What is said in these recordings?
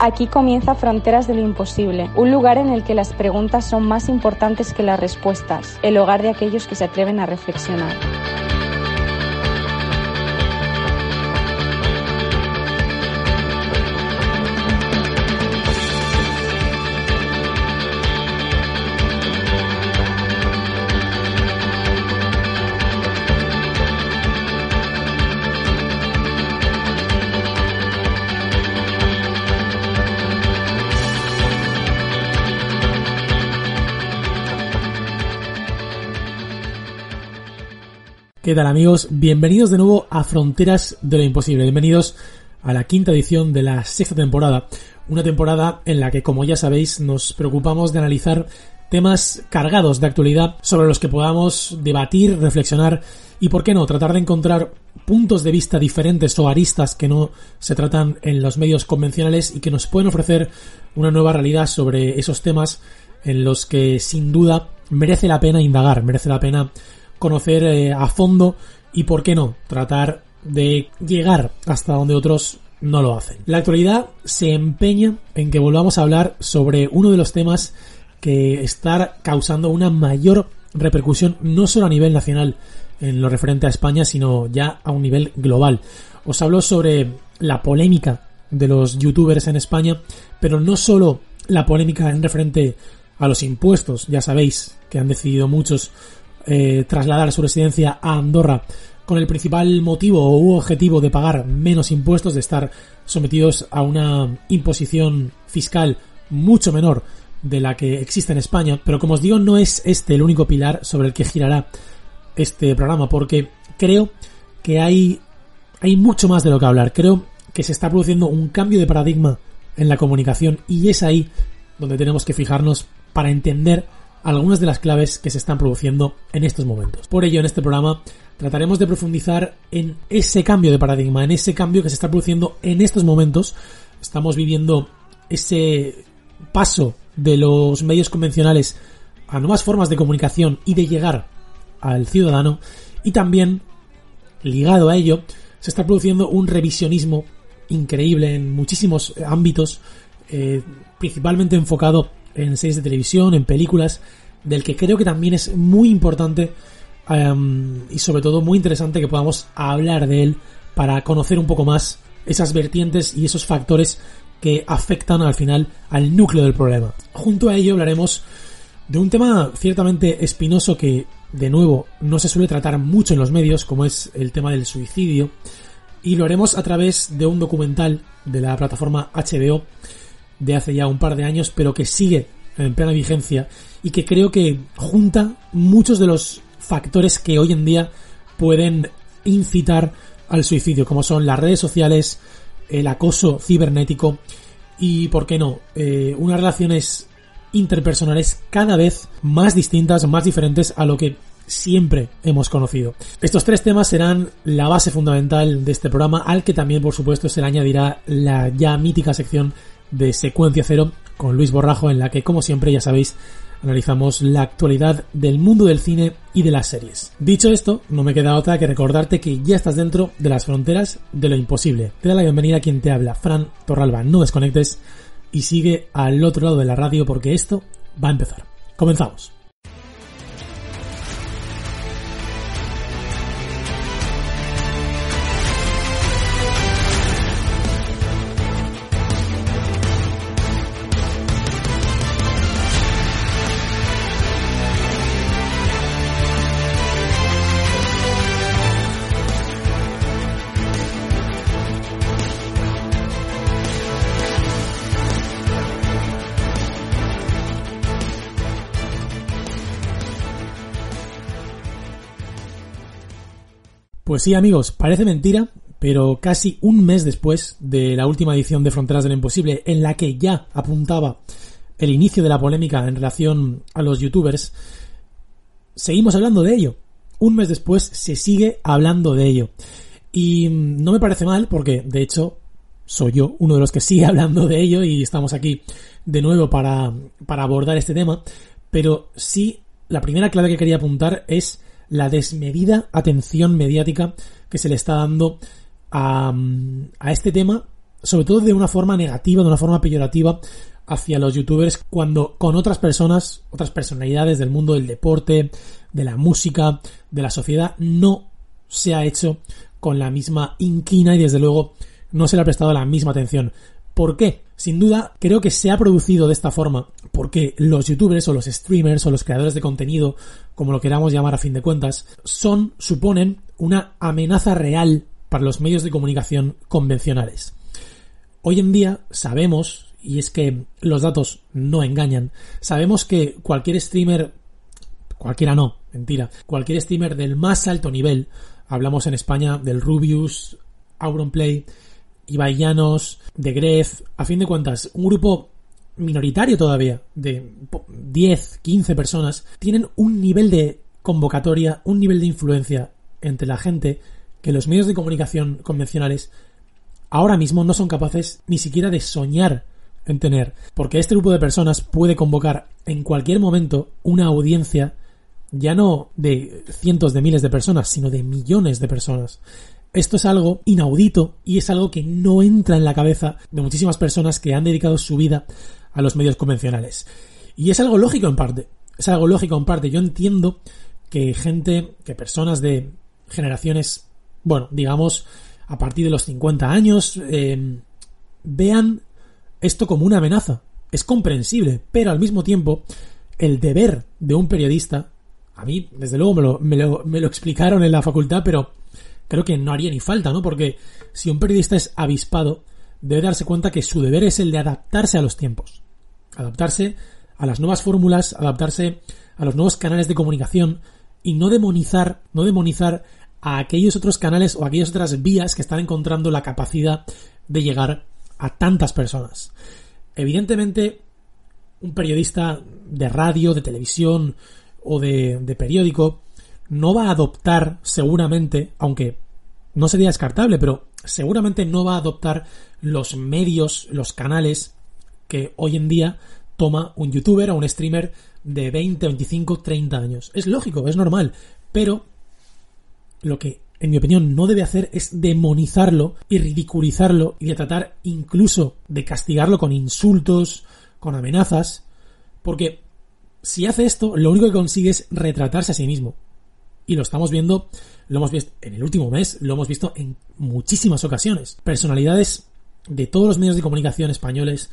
Aquí comienza Fronteras de lo Imposible, un lugar en el que las preguntas son más importantes que las respuestas, el hogar de aquellos que se atreven a reflexionar. ¿Qué tal amigos? Bienvenidos de nuevo a Fronteras de lo Imposible. Bienvenidos a la quinta edición de la sexta temporada. Una temporada en la que, como ya sabéis, nos preocupamos de analizar temas cargados de actualidad sobre los que podamos debatir, reflexionar y, por qué no, tratar de encontrar puntos de vista diferentes o aristas que no se tratan en los medios convencionales y que nos pueden ofrecer una nueva realidad sobre esos temas en los que sin duda merece la pena indagar, merece la pena conocer eh, a fondo y, por qué no, tratar de llegar hasta donde otros no lo hacen. La actualidad se empeña en que volvamos a hablar sobre uno de los temas que está causando una mayor repercusión no solo a nivel nacional en lo referente a España, sino ya a un nivel global. Os hablo sobre la polémica de los youtubers en España, pero no solo la polémica en referente a los impuestos, ya sabéis que han decidido muchos eh, trasladar su residencia a Andorra con el principal motivo u objetivo de pagar menos impuestos, de estar sometidos a una imposición fiscal mucho menor de la que existe en España. Pero como os digo, no es este el único pilar sobre el que girará este programa, porque creo que hay, hay mucho más de lo que hablar. Creo que se está produciendo un cambio de paradigma en la comunicación y es ahí donde tenemos que fijarnos para entender algunas de las claves que se están produciendo en estos momentos. Por ello, en este programa trataremos de profundizar en ese cambio de paradigma, en ese cambio que se está produciendo en estos momentos. Estamos viviendo ese paso de los medios convencionales a nuevas formas de comunicación y de llegar al ciudadano y también ligado a ello se está produciendo un revisionismo increíble en muchísimos ámbitos eh, principalmente enfocado en series de televisión, en películas, del que creo que también es muy importante em, y sobre todo muy interesante que podamos hablar de él para conocer un poco más esas vertientes y esos factores que afectan al final al núcleo del problema. Junto a ello hablaremos de un tema ciertamente espinoso que, de nuevo, no se suele tratar mucho en los medios, como es el tema del suicidio, y lo haremos a través de un documental de la plataforma HBO de hace ya un par de años, pero que sigue en plena vigencia y que creo que junta muchos de los factores que hoy en día pueden incitar al suicidio, como son las redes sociales, el acoso cibernético y, ¿por qué no?, eh, unas relaciones interpersonales cada vez más distintas, más diferentes a lo que siempre hemos conocido. Estos tres temas serán la base fundamental de este programa, al que también, por supuesto, se le añadirá la ya mítica sección de Secuencia Cero con Luis Borrajo, en la que, como siempre, ya sabéis, analizamos la actualidad del mundo del cine y de las series. Dicho esto, no me queda otra que recordarte que ya estás dentro de las fronteras de lo imposible. Te da la bienvenida a quien te habla, Fran Torralba. No desconectes y sigue al otro lado de la radio porque esto va a empezar. Comenzamos. Pues sí, amigos, parece mentira, pero casi un mes después de la última edición de Fronteras del Imposible, en la que ya apuntaba el inicio de la polémica en relación a los youtubers, seguimos hablando de ello. Un mes después se sigue hablando de ello. Y no me parece mal porque, de hecho, soy yo uno de los que sigue hablando de ello y estamos aquí de nuevo para, para abordar este tema. Pero sí, la primera clave que quería apuntar es la desmedida atención mediática que se le está dando a, a este tema sobre todo de una forma negativa, de una forma peyorativa hacia los youtubers cuando con otras personas, otras personalidades del mundo del deporte, de la música, de la sociedad, no se ha hecho con la misma inquina y desde luego no se le ha prestado la misma atención. ¿Por qué? Sin duda, creo que se ha producido de esta forma porque los youtubers o los streamers o los creadores de contenido, como lo queramos llamar a fin de cuentas, son, suponen, una amenaza real para los medios de comunicación convencionales. Hoy en día sabemos, y es que los datos no engañan, sabemos que cualquier streamer, cualquiera no, mentira, cualquier streamer del más alto nivel, hablamos en España del Rubius, Auronplay, Ibai Llanos, de Gref, a fin de cuentas, un grupo minoritario todavía, de 10, 15 personas, tienen un nivel de convocatoria, un nivel de influencia entre la gente que los medios de comunicación convencionales ahora mismo no son capaces ni siquiera de soñar en tener, porque este grupo de personas puede convocar en cualquier momento una audiencia ya no de cientos de miles de personas, sino de millones de personas. Esto es algo inaudito y es algo que no entra en la cabeza de muchísimas personas que han dedicado su vida a los medios convencionales. Y es algo lógico en parte. Es algo lógico en parte. Yo entiendo que gente, que personas de generaciones, bueno, digamos, a partir de los 50 años, eh, vean esto como una amenaza. Es comprensible, pero al mismo tiempo, el deber de un periodista, a mí, desde luego, me lo, me lo explicaron en la facultad, pero creo que no haría ni falta, ¿no? Porque si un periodista es avispado, debe darse cuenta que su deber es el de adaptarse a los tiempos. Adaptarse a las nuevas fórmulas, adaptarse a los nuevos canales de comunicación y no demonizar, no demonizar a aquellos otros canales o aquellas otras vías que están encontrando la capacidad de llegar a tantas personas. Evidentemente, un periodista de radio, de televisión o de, de periódico no va a adoptar seguramente, aunque no sería descartable, pero seguramente no va a adoptar los medios, los canales que hoy en día toma un youtuber o un streamer de 20, 25, 30 años. Es lógico, es normal, pero lo que, en mi opinión, no debe hacer es demonizarlo y ridiculizarlo y de tratar incluso de castigarlo con insultos, con amenazas, porque si hace esto, lo único que consigue es retratarse a sí mismo. Y lo estamos viendo, lo hemos visto en el último mes, lo hemos visto en muchísimas ocasiones. Personalidades de todos los medios de comunicación españoles,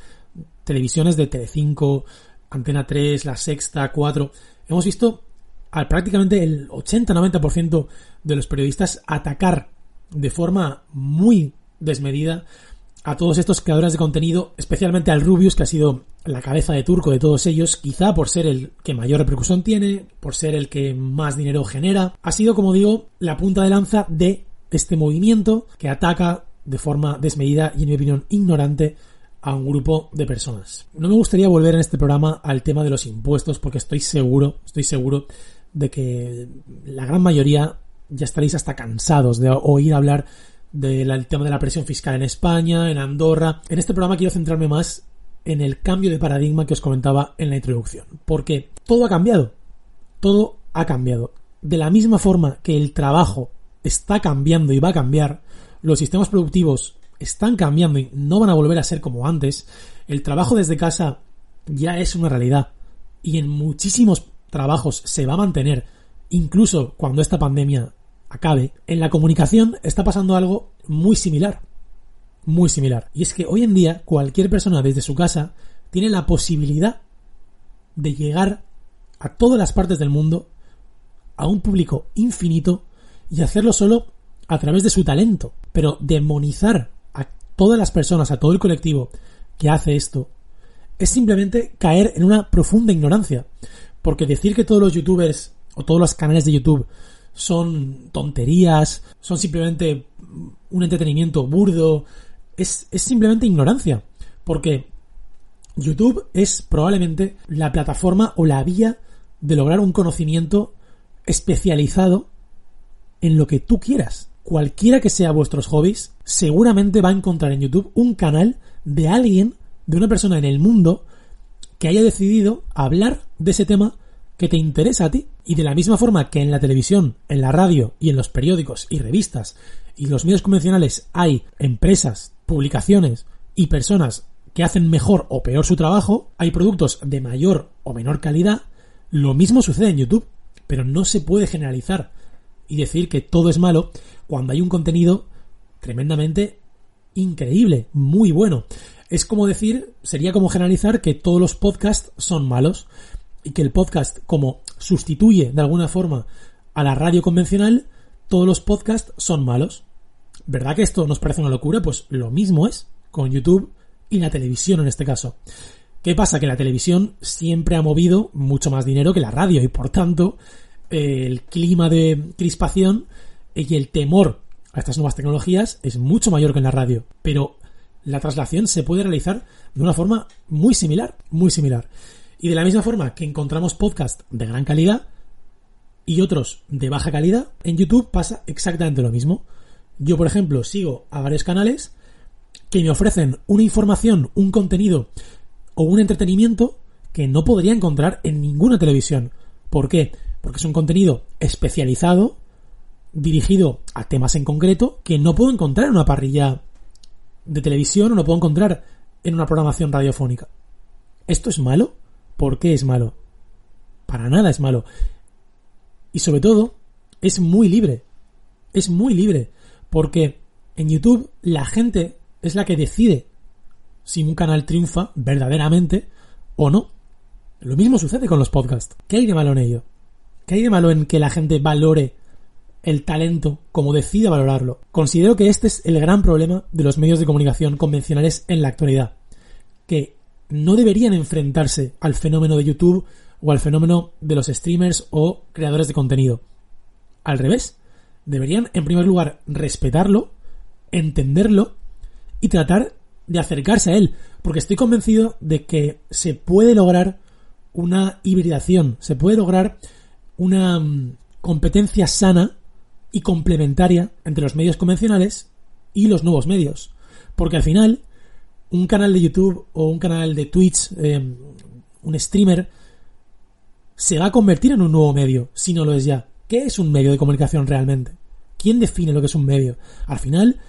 televisiones de Telecinco, Antena 3, La Sexta, 4, hemos visto al prácticamente el 80-90% de los periodistas atacar de forma muy desmedida a todos estos creadores de contenido, especialmente al Rubius, que ha sido la cabeza de turco de todos ellos, quizá por ser el que mayor repercusión tiene, por ser el que más dinero genera, ha sido, como digo, la punta de lanza de este movimiento que ataca de forma desmedida y, en mi opinión, ignorante a un grupo de personas. No me gustaría volver en este programa al tema de los impuestos porque estoy seguro, estoy seguro de que la gran mayoría ya estaréis hasta cansados de oír hablar del tema de la presión fiscal en España, en Andorra. En este programa quiero centrarme más en el cambio de paradigma que os comentaba en la introducción. Porque todo ha cambiado. Todo ha cambiado. De la misma forma que el trabajo está cambiando y va a cambiar, los sistemas productivos están cambiando y no van a volver a ser como antes, el trabajo desde casa ya es una realidad. Y en muchísimos trabajos se va a mantener, incluso cuando esta pandemia acabe, en la comunicación está pasando algo muy similar. Muy similar. Y es que hoy en día cualquier persona desde su casa tiene la posibilidad de llegar a todas las partes del mundo, a un público infinito, y hacerlo solo a través de su talento. Pero demonizar a todas las personas, a todo el colectivo que hace esto, es simplemente caer en una profunda ignorancia. Porque decir que todos los youtubers o todos los canales de YouTube son tonterías, son simplemente un entretenimiento burdo, es, es simplemente ignorancia. Porque YouTube es probablemente la plataforma o la vía de lograr un conocimiento especializado en lo que tú quieras. Cualquiera que sea vuestros hobbies, seguramente va a encontrar en YouTube un canal de alguien, de una persona en el mundo, que haya decidido hablar de ese tema que te interesa a ti. Y de la misma forma que en la televisión, en la radio y en los periódicos y revistas y los medios convencionales hay empresas publicaciones y personas que hacen mejor o peor su trabajo, hay productos de mayor o menor calidad, lo mismo sucede en YouTube, pero no se puede generalizar y decir que todo es malo cuando hay un contenido tremendamente increíble, muy bueno. Es como decir, sería como generalizar que todos los podcasts son malos y que el podcast como sustituye de alguna forma a la radio convencional, todos los podcasts son malos. ¿Verdad que esto nos parece una locura? Pues lo mismo es con YouTube y la televisión en este caso. ¿Qué pasa? Que la televisión siempre ha movido mucho más dinero que la radio y por tanto el clima de crispación y el temor a estas nuevas tecnologías es mucho mayor que en la radio. Pero la traslación se puede realizar de una forma muy similar, muy similar. Y de la misma forma que encontramos podcasts de gran calidad y otros de baja calidad, en YouTube pasa exactamente lo mismo. Yo, por ejemplo, sigo a varios canales que me ofrecen una información, un contenido o un entretenimiento que no podría encontrar en ninguna televisión. ¿Por qué? Porque es un contenido especializado, dirigido a temas en concreto, que no puedo encontrar en una parrilla de televisión o no puedo encontrar en una programación radiofónica. ¿Esto es malo? ¿Por qué es malo? Para nada es malo. Y sobre todo, es muy libre. Es muy libre. Porque en YouTube la gente es la que decide si un canal triunfa verdaderamente o no. Lo mismo sucede con los podcasts. ¿Qué hay de malo en ello? ¿Qué hay de malo en que la gente valore el talento como decida valorarlo? Considero que este es el gran problema de los medios de comunicación convencionales en la actualidad. Que no deberían enfrentarse al fenómeno de YouTube o al fenómeno de los streamers o creadores de contenido. Al revés, deberían en primer lugar respetarlo, entenderlo y tratar de acercarse a él, porque estoy convencido de que se puede lograr una hibridación, se puede lograr una mm, competencia sana y complementaria entre los medios convencionales y los nuevos medios. Porque al final, un canal de YouTube o un canal de Twitch, eh, un streamer, se va a convertir en un nuevo medio, si no lo es ya. ¿Qué es un medio de comunicación realmente? ¿Quién define lo que es un medio? Al final,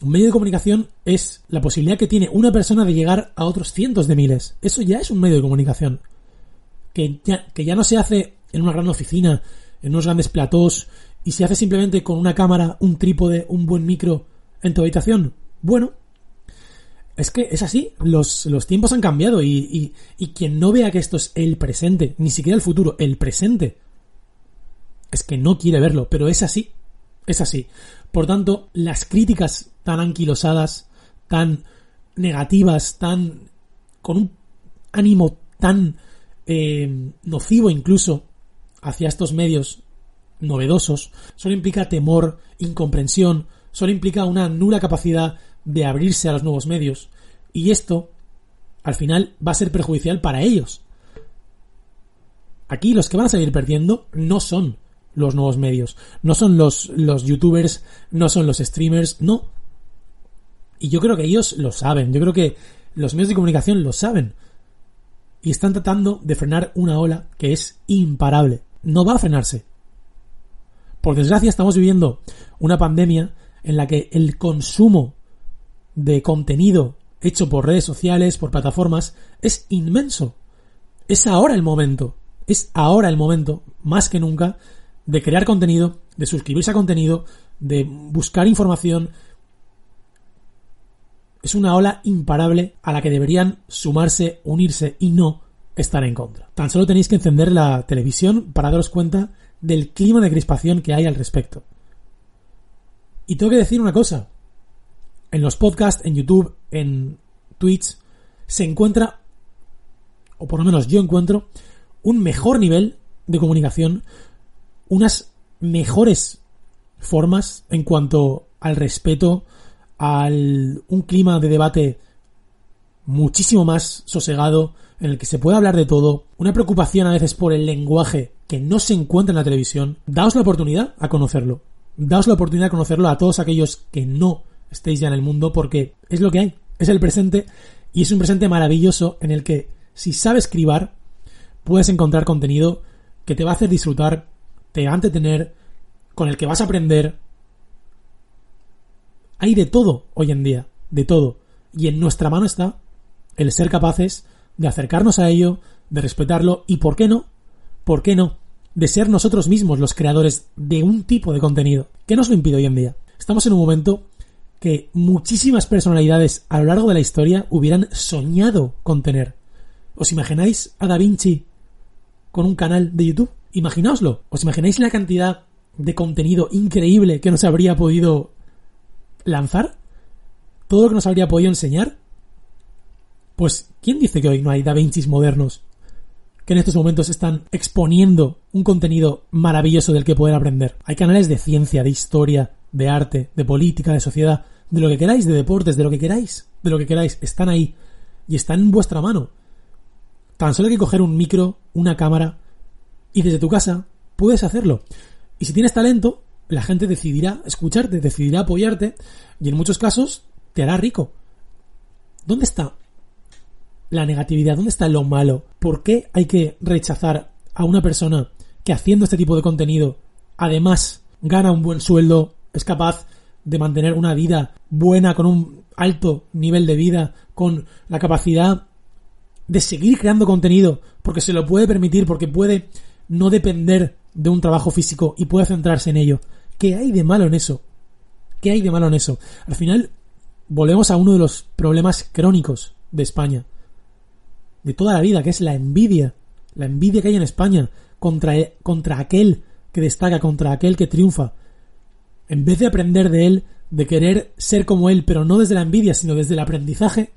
un medio de comunicación es la posibilidad que tiene una persona de llegar a otros cientos de miles. Eso ya es un medio de comunicación. Que ya, que ya no se hace en una gran oficina, en unos grandes platós, y se hace simplemente con una cámara, un trípode, un buen micro en tu habitación. Bueno, es que es así, los, los tiempos han cambiado y, y, y, quien no vea que esto es el presente, ni siquiera el futuro, el presente, es que no quiere verlo, pero es así, es así. Por tanto, las críticas tan anquilosadas, tan negativas, tan con un ánimo tan eh, nocivo incluso hacia estos medios novedosos, solo implica temor, incomprensión, solo implica una nula capacidad de abrirse a los nuevos medios. Y esto, al final, va a ser perjudicial para ellos. Aquí los que van a salir perdiendo no son los nuevos medios, no son los, los youtubers, no son los streamers, no. Y yo creo que ellos lo saben, yo creo que los medios de comunicación lo saben. Y están tratando de frenar una ola que es imparable. No va a frenarse. Por desgracia estamos viviendo una pandemia en la que el consumo de contenido hecho por redes sociales, por plataformas, es inmenso. Es ahora el momento, es ahora el momento, más que nunca, de crear contenido, de suscribirse a contenido, de buscar información. Es una ola imparable a la que deberían sumarse, unirse y no estar en contra. Tan solo tenéis que encender la televisión para daros cuenta del clima de crispación que hay al respecto. Y tengo que decir una cosa. En los podcasts, en YouTube, en Twitch, se encuentra, o por lo menos yo encuentro, un mejor nivel de comunicación, unas mejores formas en cuanto al respeto, al un clima de debate muchísimo más sosegado, en el que se puede hablar de todo, una preocupación a veces por el lenguaje que no se encuentra en la televisión, daos la oportunidad a conocerlo. Daos la oportunidad de conocerlo a todos aquellos que no estéis ya en el mundo porque es lo que hay, es el presente y es un presente maravilloso en el que si sabes escribir puedes encontrar contenido que te va a hacer disfrutar, te va a entretener, con el que vas a aprender. Hay de todo hoy en día de todo. Y en nuestra mano está el ser capaces de acercarnos a ello, de respetarlo y, ¿por qué no? ¿Por qué no? De ser nosotros mismos los creadores de un tipo de contenido. ¿Qué nos lo impide hoy en día? Estamos en un momento que muchísimas personalidades a lo largo de la historia hubieran soñado con tener. ¿Os imagináis a Da Vinci con un canal de YouTube? Imaginaoslo. ¿Os imagináis la cantidad de contenido increíble que nos habría podido lanzar? ¿Todo lo que nos habría podido enseñar? Pues, ¿quién dice que hoy no hay Da Vincis modernos que en estos momentos están exponiendo un contenido maravilloso del que poder aprender? Hay canales de ciencia, de historia, de arte, de política, de sociedad, de lo que queráis, de deportes, de lo que queráis, de lo que queráis, están ahí y están en vuestra mano. Tan solo hay que coger un micro, una cámara y desde tu casa puedes hacerlo. Y si tienes talento, la gente decidirá escucharte, decidirá apoyarte y en muchos casos te hará rico. ¿Dónde está la negatividad? ¿Dónde está lo malo? ¿Por qué hay que rechazar a una persona que haciendo este tipo de contenido además gana un buen sueldo, es capaz de mantener una vida buena, con un alto nivel de vida, con la capacidad de seguir creando contenido, porque se lo puede permitir, porque puede no depender de un trabajo físico y puede centrarse en ello. ¿Qué hay de malo en eso? ¿Qué hay de malo en eso? Al final, volvemos a uno de los problemas crónicos de España, de toda la vida, que es la envidia. La envidia que hay en España contra, contra aquel que destaca, contra aquel que triunfa en vez de aprender de él, de querer ser como él, pero no desde la envidia, sino desde el aprendizaje,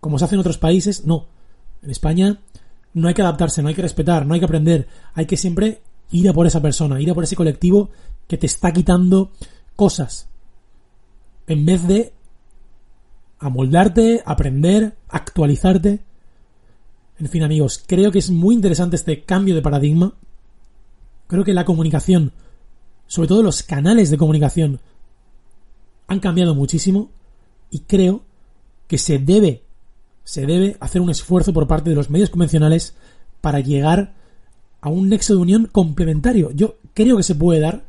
como se hace en otros países, no. En España no hay que adaptarse, no hay que respetar, no hay que aprender, hay que siempre ir a por esa persona, ir a por ese colectivo que te está quitando cosas, en vez de amoldarte, aprender, actualizarte. En fin, amigos, creo que es muy interesante este cambio de paradigma. Creo que la comunicación sobre todo los canales de comunicación, han cambiado muchísimo y creo que se debe, se debe hacer un esfuerzo por parte de los medios convencionales para llegar a un nexo de unión complementario. Yo creo que se puede dar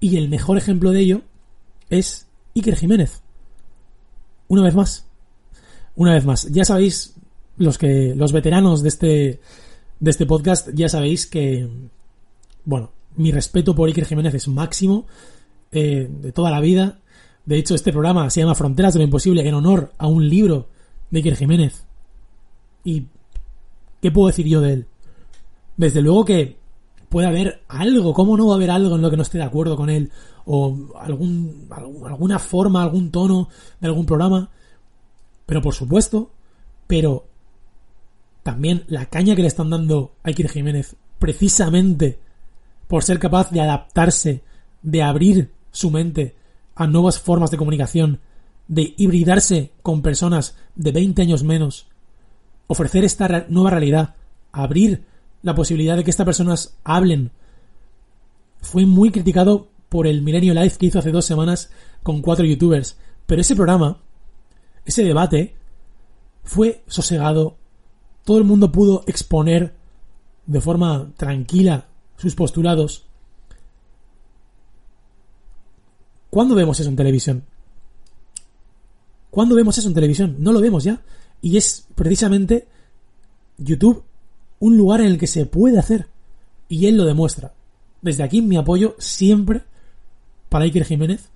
y el mejor ejemplo de ello es Iker Jiménez. Una vez más. Una vez más. Ya sabéis, los que, los veteranos de este, de este podcast, ya sabéis que, bueno, mi respeto por Iker Jiménez es máximo, eh, de toda la vida. De hecho, este programa se llama Fronteras de lo Imposible en honor a un libro de Iker Jiménez. ¿Y qué puedo decir yo de él? Desde luego que puede haber algo, ¿cómo no va a haber algo en lo que no esté de acuerdo con él? O algún, alguna forma, algún tono de algún programa. Pero por supuesto, pero también la caña que le están dando a Iker Jiménez, precisamente por ser capaz de adaptarse, de abrir su mente a nuevas formas de comunicación, de hibridarse con personas de 20 años menos, ofrecer esta nueva realidad, abrir la posibilidad de que estas personas hablen. Fue muy criticado por el Milenio Live que hizo hace dos semanas con cuatro youtubers, pero ese programa, ese debate, fue sosegado, todo el mundo pudo exponer de forma tranquila sus postulados. ¿Cuándo vemos eso en televisión? ¿Cuándo vemos eso en televisión? No lo vemos ya. Y es precisamente YouTube un lugar en el que se puede hacer. Y él lo demuestra. Desde aquí mi apoyo siempre para Iker Jiménez.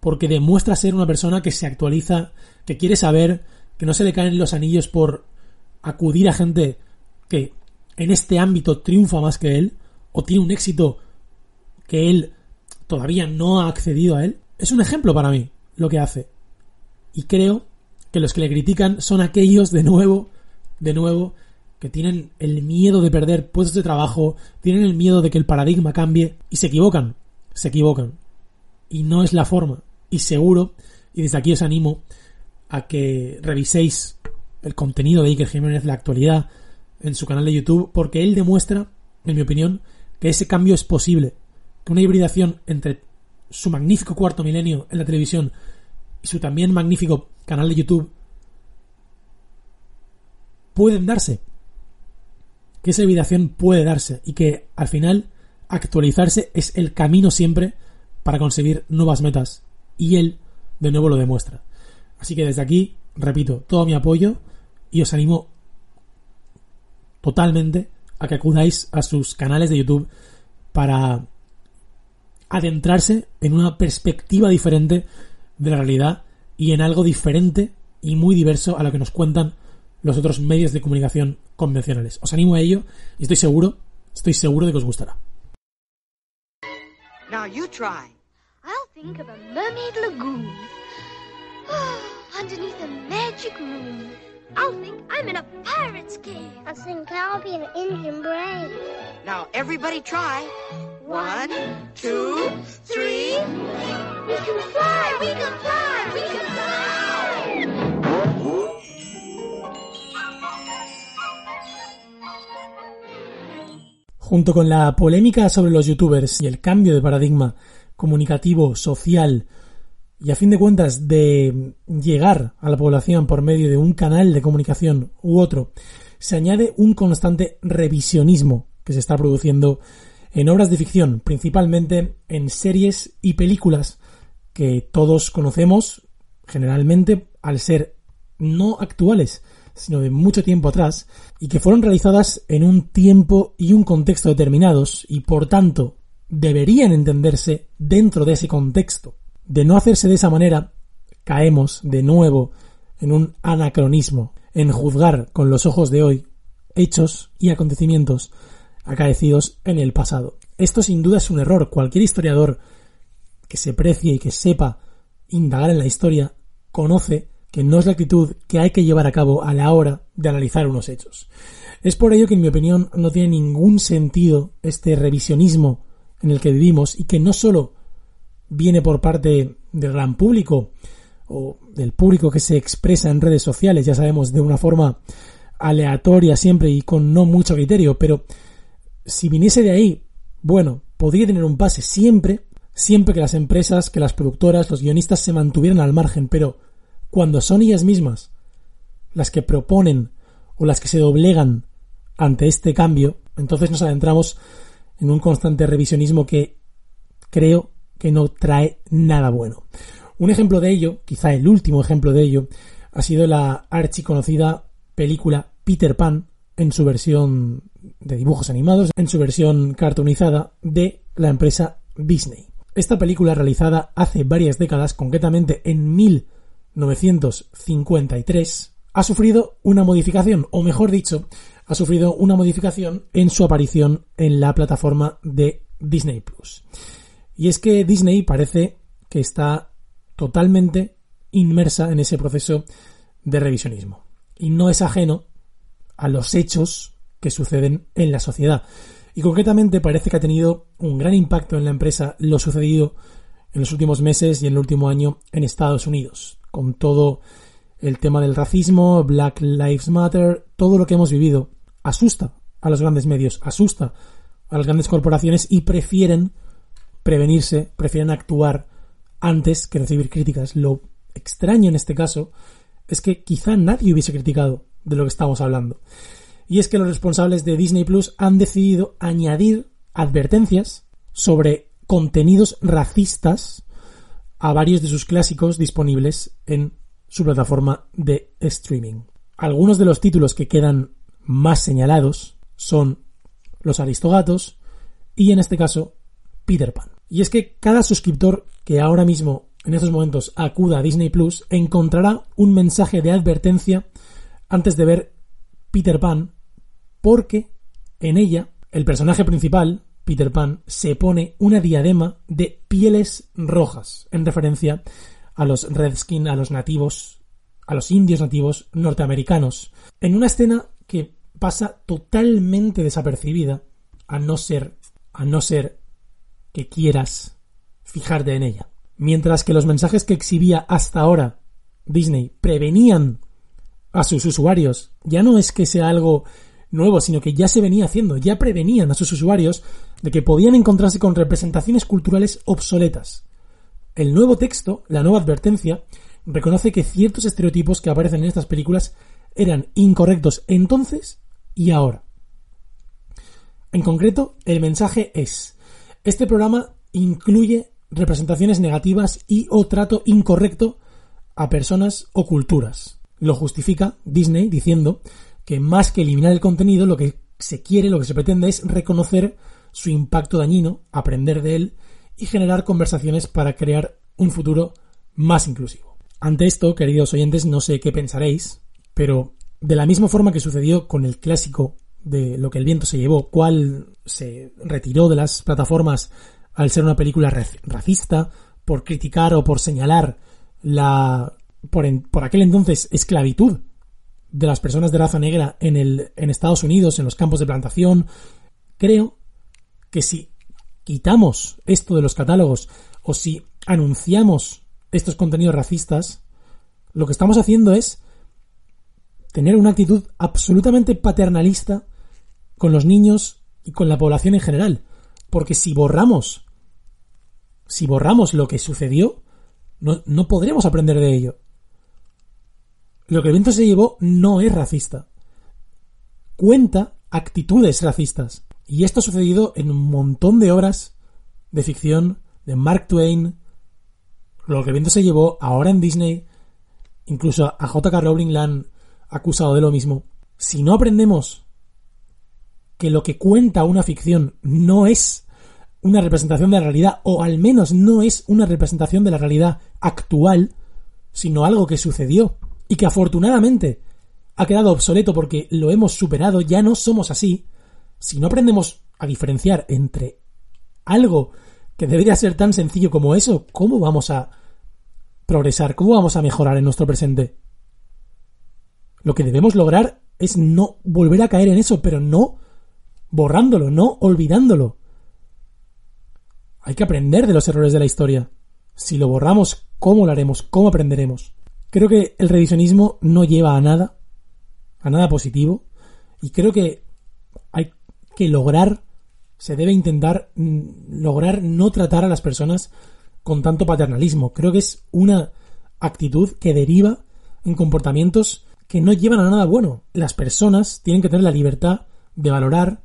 Porque demuestra ser una persona que se actualiza, que quiere saber, que no se le caen los anillos por acudir a gente que en este ámbito triunfa más que él o tiene un éxito que él todavía no ha accedido a él, es un ejemplo para mí lo que hace. Y creo que los que le critican son aquellos de nuevo, de nuevo, que tienen el miedo de perder puestos de trabajo, tienen el miedo de que el paradigma cambie y se equivocan, se equivocan. Y no es la forma. Y seguro, y desde aquí os animo a que reviséis el contenido de Iker Jiménez, la actualidad, en su canal de YouTube, porque él demuestra, en mi opinión, que ese cambio es posible, que una hibridación entre su magnífico cuarto milenio en la televisión y su también magnífico canal de YouTube pueden darse, que esa hibridación puede darse y que al final actualizarse es el camino siempre para conseguir nuevas metas y él de nuevo lo demuestra. Así que desde aquí, repito, todo mi apoyo y os animo totalmente a que acudáis a sus canales de YouTube para adentrarse en una perspectiva diferente de la realidad y en algo diferente y muy diverso a lo que nos cuentan los otros medios de comunicación convencionales. Os animo a ello y estoy seguro, estoy seguro de que os gustará. Now you try. I'll think of a mermaid lagoon. Underneath a magic moon. I'll think I'm in a pirate's cave. I think I'll be an Indian brave. Now everybody try. One, two, three. We can fly, we can fly, we can fly. Junto con la polémica sobre los youtubers y el cambio de paradigma comunicativo, social y a fin de cuentas de llegar a la población por medio de un canal de comunicación u otro, se añade un constante revisionismo que se está produciendo en obras de ficción, principalmente en series y películas que todos conocemos generalmente al ser no actuales, sino de mucho tiempo atrás, y que fueron realizadas en un tiempo y un contexto determinados, y por tanto deberían entenderse dentro de ese contexto. De no hacerse de esa manera, caemos de nuevo en un anacronismo, en juzgar con los ojos de hoy hechos y acontecimientos acaecidos en el pasado. Esto sin duda es un error. Cualquier historiador que se precie y que sepa indagar en la historia conoce que no es la actitud que hay que llevar a cabo a la hora de analizar unos hechos. Es por ello que en mi opinión no tiene ningún sentido este revisionismo en el que vivimos y que no solo viene por parte del gran público o del público que se expresa en redes sociales, ya sabemos, de una forma aleatoria siempre y con no mucho criterio, pero si viniese de ahí, bueno, podría tener un pase siempre, siempre que las empresas, que las productoras, los guionistas se mantuvieran al margen, pero cuando son ellas mismas las que proponen o las que se doblegan ante este cambio, entonces nos adentramos en un constante revisionismo que creo que no trae nada bueno. Un ejemplo de ello, quizá el último ejemplo de ello, ha sido la archiconocida película Peter Pan en su versión de dibujos animados, en su versión cartoonizada de la empresa Disney. Esta película realizada hace varias décadas, concretamente en 1953, ha sufrido una modificación, o mejor dicho, ha sufrido una modificación en su aparición en la plataforma de Disney Plus. Y es que Disney parece que está totalmente inmersa en ese proceso de revisionismo. Y no es ajeno a los hechos que suceden en la sociedad. Y concretamente parece que ha tenido un gran impacto en la empresa lo sucedido en los últimos meses y en el último año en Estados Unidos, con todo el tema del racismo, Black Lives Matter, todo lo que hemos vivido, asusta a los grandes medios, asusta a las grandes corporaciones y prefieren prevenirse, prefieren actuar antes que recibir críticas. Lo extraño en este caso es que quizá nadie hubiese criticado de lo que estamos hablando. Y es que los responsables de Disney Plus han decidido añadir advertencias sobre contenidos racistas a varios de sus clásicos disponibles en su plataforma de streaming. Algunos de los títulos que quedan más señalados son Los Aristogatos y en este caso Peter Pan. Y es que cada suscriptor que ahora mismo en estos momentos acuda a Disney Plus encontrará un mensaje de advertencia antes de ver Peter Pan porque en ella el personaje principal, Peter Pan, se pone una diadema de pieles rojas en referencia a los Redskin, a los nativos, a los indios nativos norteamericanos, en una escena que pasa totalmente desapercibida a no ser a no ser que quieras fijarte en ella. Mientras que los mensajes que exhibía hasta ahora Disney prevenían a sus usuarios, ya no es que sea algo nuevo, sino que ya se venía haciendo, ya prevenían a sus usuarios de que podían encontrarse con representaciones culturales obsoletas. El nuevo texto, la nueva advertencia, reconoce que ciertos estereotipos que aparecen en estas películas eran incorrectos entonces y ahora. En concreto, el mensaje es, este programa incluye representaciones negativas y o trato incorrecto a personas o culturas. Lo justifica Disney diciendo que más que eliminar el contenido, lo que se quiere, lo que se pretende es reconocer su impacto dañino, aprender de él y generar conversaciones para crear un futuro más inclusivo. Ante esto, queridos oyentes, no sé qué pensaréis, pero de la misma forma que sucedió con el clásico de lo que el viento se llevó, cual se retiró de las plataformas al ser una película racista, por criticar o por señalar la por, por aquel entonces esclavitud de las personas de raza negra en, el, en Estados Unidos, en los campos de plantación, creo que si quitamos esto de los catálogos o si anunciamos estos contenidos racistas, lo que estamos haciendo es tener una actitud absolutamente paternalista con los niños y con la población en general. Porque si borramos, si borramos lo que sucedió, no, no podremos aprender de ello. Lo que el viento se llevó no es racista. Cuenta actitudes racistas. Y esto ha sucedido en un montón de obras de ficción de Mark Twain. Lo que el viento se llevó ahora en Disney. Incluso a J.K. Rowling la han acusado de lo mismo. Si no aprendemos que lo que cuenta una ficción no es una representación de la realidad, o al menos no es una representación de la realidad actual, sino algo que sucedió y que afortunadamente ha quedado obsoleto porque lo hemos superado, ya no somos así, si no aprendemos a diferenciar entre algo que debería ser tan sencillo como eso, ¿cómo vamos a progresar? ¿Cómo vamos a mejorar en nuestro presente? Lo que debemos lograr es no volver a caer en eso, pero no borrándolo, no olvidándolo. Hay que aprender de los errores de la historia. Si lo borramos, ¿cómo lo haremos? ¿Cómo aprenderemos? Creo que el revisionismo no lleva a nada, a nada positivo, y creo que hay que lograr, se debe intentar mm, lograr no tratar a las personas con tanto paternalismo. Creo que es una actitud que deriva en comportamientos que no llevan a nada bueno. Las personas tienen que tener la libertad de valorar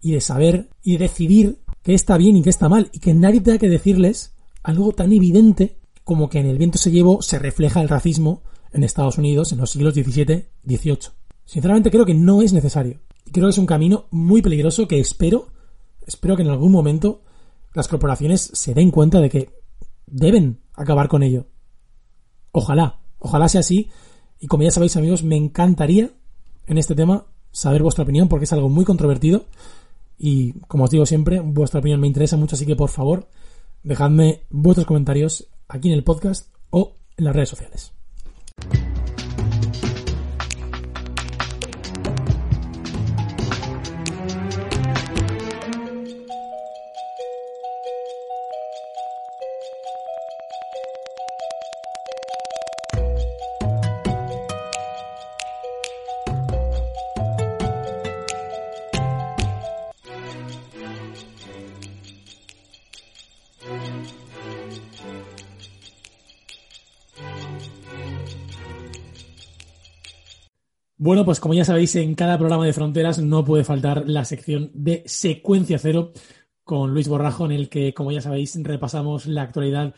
y de saber y de decidir qué está bien y qué está mal y que nadie tenga que decirles algo tan evidente como que en el viento se llevó se refleja el racismo en Estados Unidos en los siglos XVII, XVIII. Sinceramente creo que no es necesario. Creo que es un camino muy peligroso que espero, espero que en algún momento las corporaciones se den cuenta de que deben acabar con ello. Ojalá, ojalá sea así. Y como ya sabéis amigos, me encantaría en este tema saber vuestra opinión porque es algo muy controvertido. Y como os digo siempre, vuestra opinión me interesa mucho, así que por favor, dejadme vuestros comentarios aquí en el podcast o en las redes sociales. Bueno, pues como ya sabéis, en cada programa de Fronteras no puede faltar la sección de Secuencia Cero con Luis Borrajo, en el que, como ya sabéis, repasamos la actualidad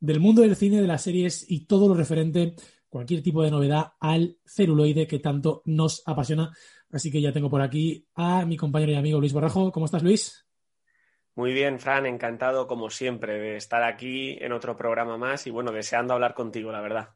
del mundo del cine, de las series y todo lo referente, cualquier tipo de novedad al celuloide que tanto nos apasiona. Así que ya tengo por aquí a mi compañero y amigo Luis Borrajo. ¿Cómo estás, Luis? Muy bien, Fran, encantado como siempre de estar aquí en otro programa más y bueno, deseando hablar contigo, la verdad.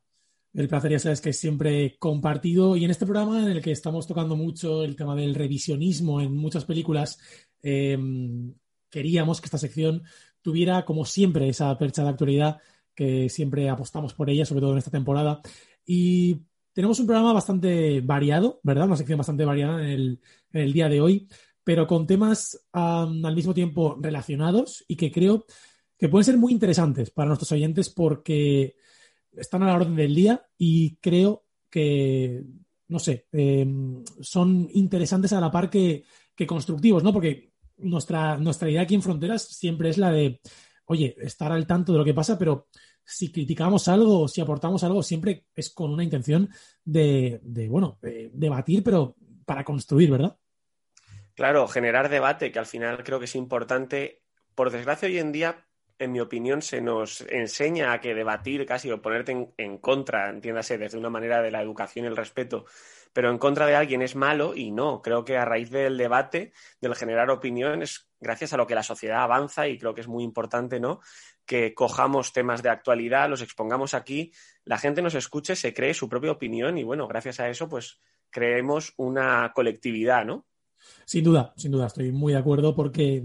El placer ya sabes que es siempre compartido y en este programa en el que estamos tocando mucho el tema del revisionismo en muchas películas, em, queríamos que esta sección tuviera como siempre esa percha de actualidad que siempre apostamos por ella, sobre todo en esta temporada. Y tenemos un programa bastante variado, ¿verdad? Una sección bastante variada en el, día de hoy, pero con temas al mismo tiempo relacionados y que creo que pueden ser muy interesantes para nuestros oyentes porque están a la orden del día y creo que, no sé, em, son interesantes a la par que, constructivos, ¿no? Porque nuestra, nuestra idea aquí en Fronteras siempre es la de, oye, estar al tanto de lo que pasa, pero si criticamos algo, si aportamos algo, siempre es con una intención de, de bueno, debatir, pero para construir, ¿verdad? Claro, generar debate, que al final creo que es importante. Por desgracia, hoy en día en mi opinión, se nos enseña a que debatir casi o ponerte en, contra, entiéndase, desde una manera de la educación y el respeto, pero en contra de alguien es malo y no. Creo que a raíz del debate, del generar opinión, es gracias a lo que la sociedad avanza y creo que es muy importante, ¿no? Que cojamos temas de actualidad, los expongamos aquí, la gente nos escuche, se cree su propia opinión y bueno, gracias a eso, pues creemos una colectividad, ¿no? Sin duda, sin duda, estoy muy de acuerdo porque,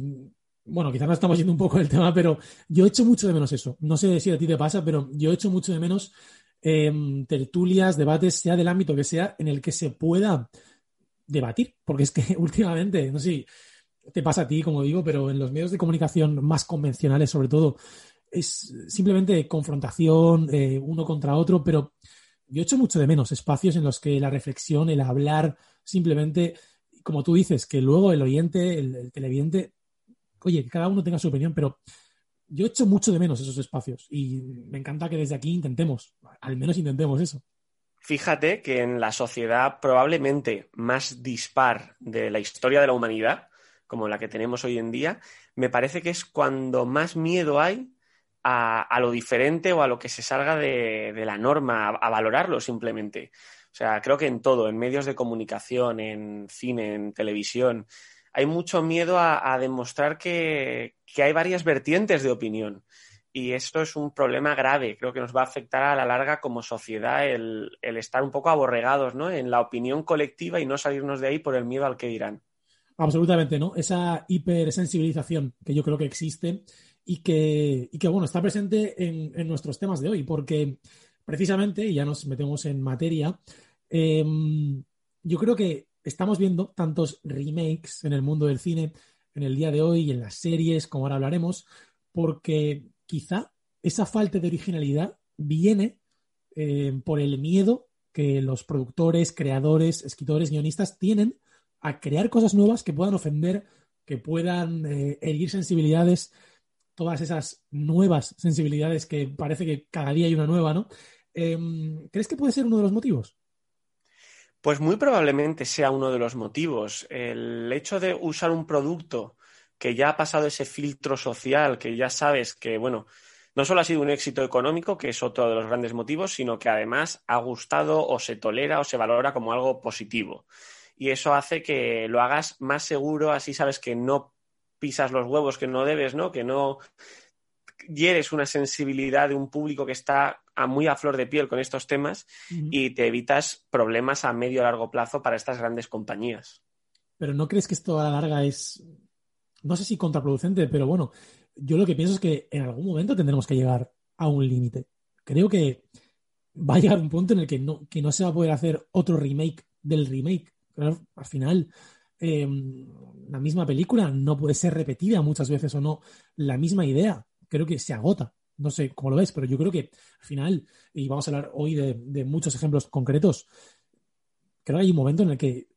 bueno, quizás no estamos yendo un poco del tema, pero yo echo mucho de menos eso. No sé si a ti te pasa, pero yo echo mucho de menos Em, tertulias, debates, sea del ámbito que sea, en el que se pueda debatir. Porque es que últimamente, no sé te pasa a ti, como digo, pero en los medios de comunicación más convencionales, sobre todo, es simplemente confrontación eh, uno contra otro, pero yo echo mucho de menos espacios en los que la reflexión, el hablar, simplemente, como tú dices, que luego el oyente, el televidente, oye, que cada uno tenga su opinión, pero yo echo mucho de menos esos espacios y me encanta que desde aquí intentemos, al menos intentemos eso. Fíjate que en la sociedad probablemente más dispar de la historia de la humanidad, como la que tenemos hoy en día, me parece que es cuando más miedo hay a, lo diferente o a lo que se salga de, de la norma, a, a, valorarlo simplemente. O sea, creo que en todo, en medios de comunicación, en cine, en televisión, hay mucho miedo a, demostrar que, que hay varias vertientes de opinión. Y esto es un problema grave. Creo que nos va a afectar a la larga como sociedad el, estar un poco aborregados ¿no? en la opinión colectiva y no salirnos de ahí por el miedo al que dirán. Absolutamente, ¿no? Esa hipersensibilización que yo creo que existe y que, y que bueno, está presente en, nuestros temas de hoy, porque precisamente, y ya nos metemos en materia, eh, yo creo que estamos viendo tantos remakes en el mundo del cine en el día de hoy en las series, como ahora hablaremos, porque quizá esa falta de originalidad viene eh, por el miedo que los productores, creadores, escritores, guionistas tienen a crear cosas nuevas que puedan ofender, que puedan eh, herir sensibilidades, todas esas nuevas sensibilidades que parece que cada día hay una nueva, ¿no? Eh, ¿Crees que puede ser uno de los motivos? Pues muy probablemente sea uno de los motivos. El hecho de usar un producto que ya ha pasado ese filtro social, que ya sabes que, bueno, no solo ha sido un éxito económico, que es otro de los grandes motivos, sino que además ha gustado o se tolera o se valora como algo positivo. Y eso hace que lo hagas más seguro, así sabes que no pisas los huevos que no debes, ¿no? Que no hieres una sensibilidad de un público que está a muy a flor de piel con estos temas uh -huh. y te evitas problemas a medio o largo plazo para estas grandes compañías. Pero ¿no crees que esto a la larga es, no sé si contraproducente, pero bueno, yo lo que pienso es que en algún momento tendremos que llegar a un límite. Creo que va a llegar un punto en el que no, que no se va a poder hacer otro remake del remake. Al final, eh, la misma película no puede ser repetida muchas veces o no, la misma idea. Creo que se agota no sé cómo lo ves, pero yo creo que al final, y vamos a hablar hoy de, muchos ejemplos concretos, creo que hay un momento en el que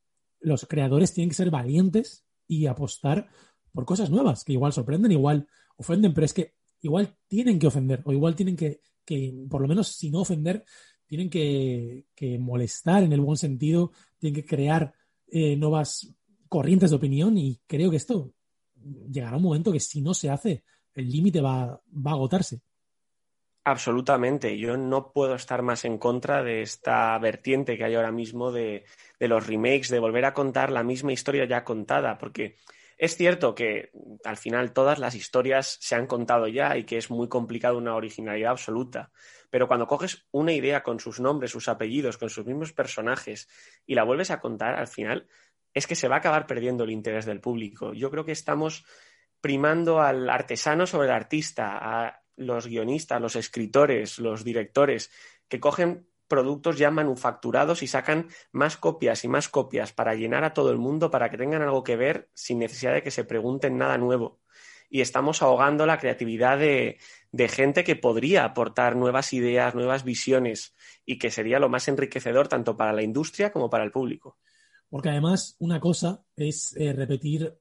los creadores tienen que ser valientes y apostar por cosas nuevas, que igual sorprenden, igual ofenden, pero es que igual tienen que ofender, o igual tienen que, que por lo menos si no ofender, tienen que, que, molestar en el buen sentido, tienen que crear eh, nuevas corrientes de opinión y creo que esto llegará un momento que si no se hace, el límite va, va a agotarse. Absolutamente. Yo no puedo estar más en contra de esta vertiente que hay ahora mismo de, de, los remakes, de volver a contar la misma historia ya contada, porque es cierto que al final todas las historias se han contado ya y que es muy complicado una originalidad absoluta. Pero cuando coges una idea con sus nombres, sus apellidos, con sus mismos personajes y la vuelves a contar, al final es que se va a acabar perdiendo el interés del público. Yo creo que estamos primando al artesano sobre el artista, a los guionistas, los escritores, los directores, que cogen productos ya manufacturados y sacan más copias y más copias para llenar a todo el mundo, para que tengan algo que ver sin necesidad de que se pregunten nada nuevo. Y estamos ahogando la creatividad de, gente que podría aportar nuevas ideas, nuevas visiones y que sería lo más enriquecedor tanto para la industria como para el público. Porque además una cosa es eh, repetir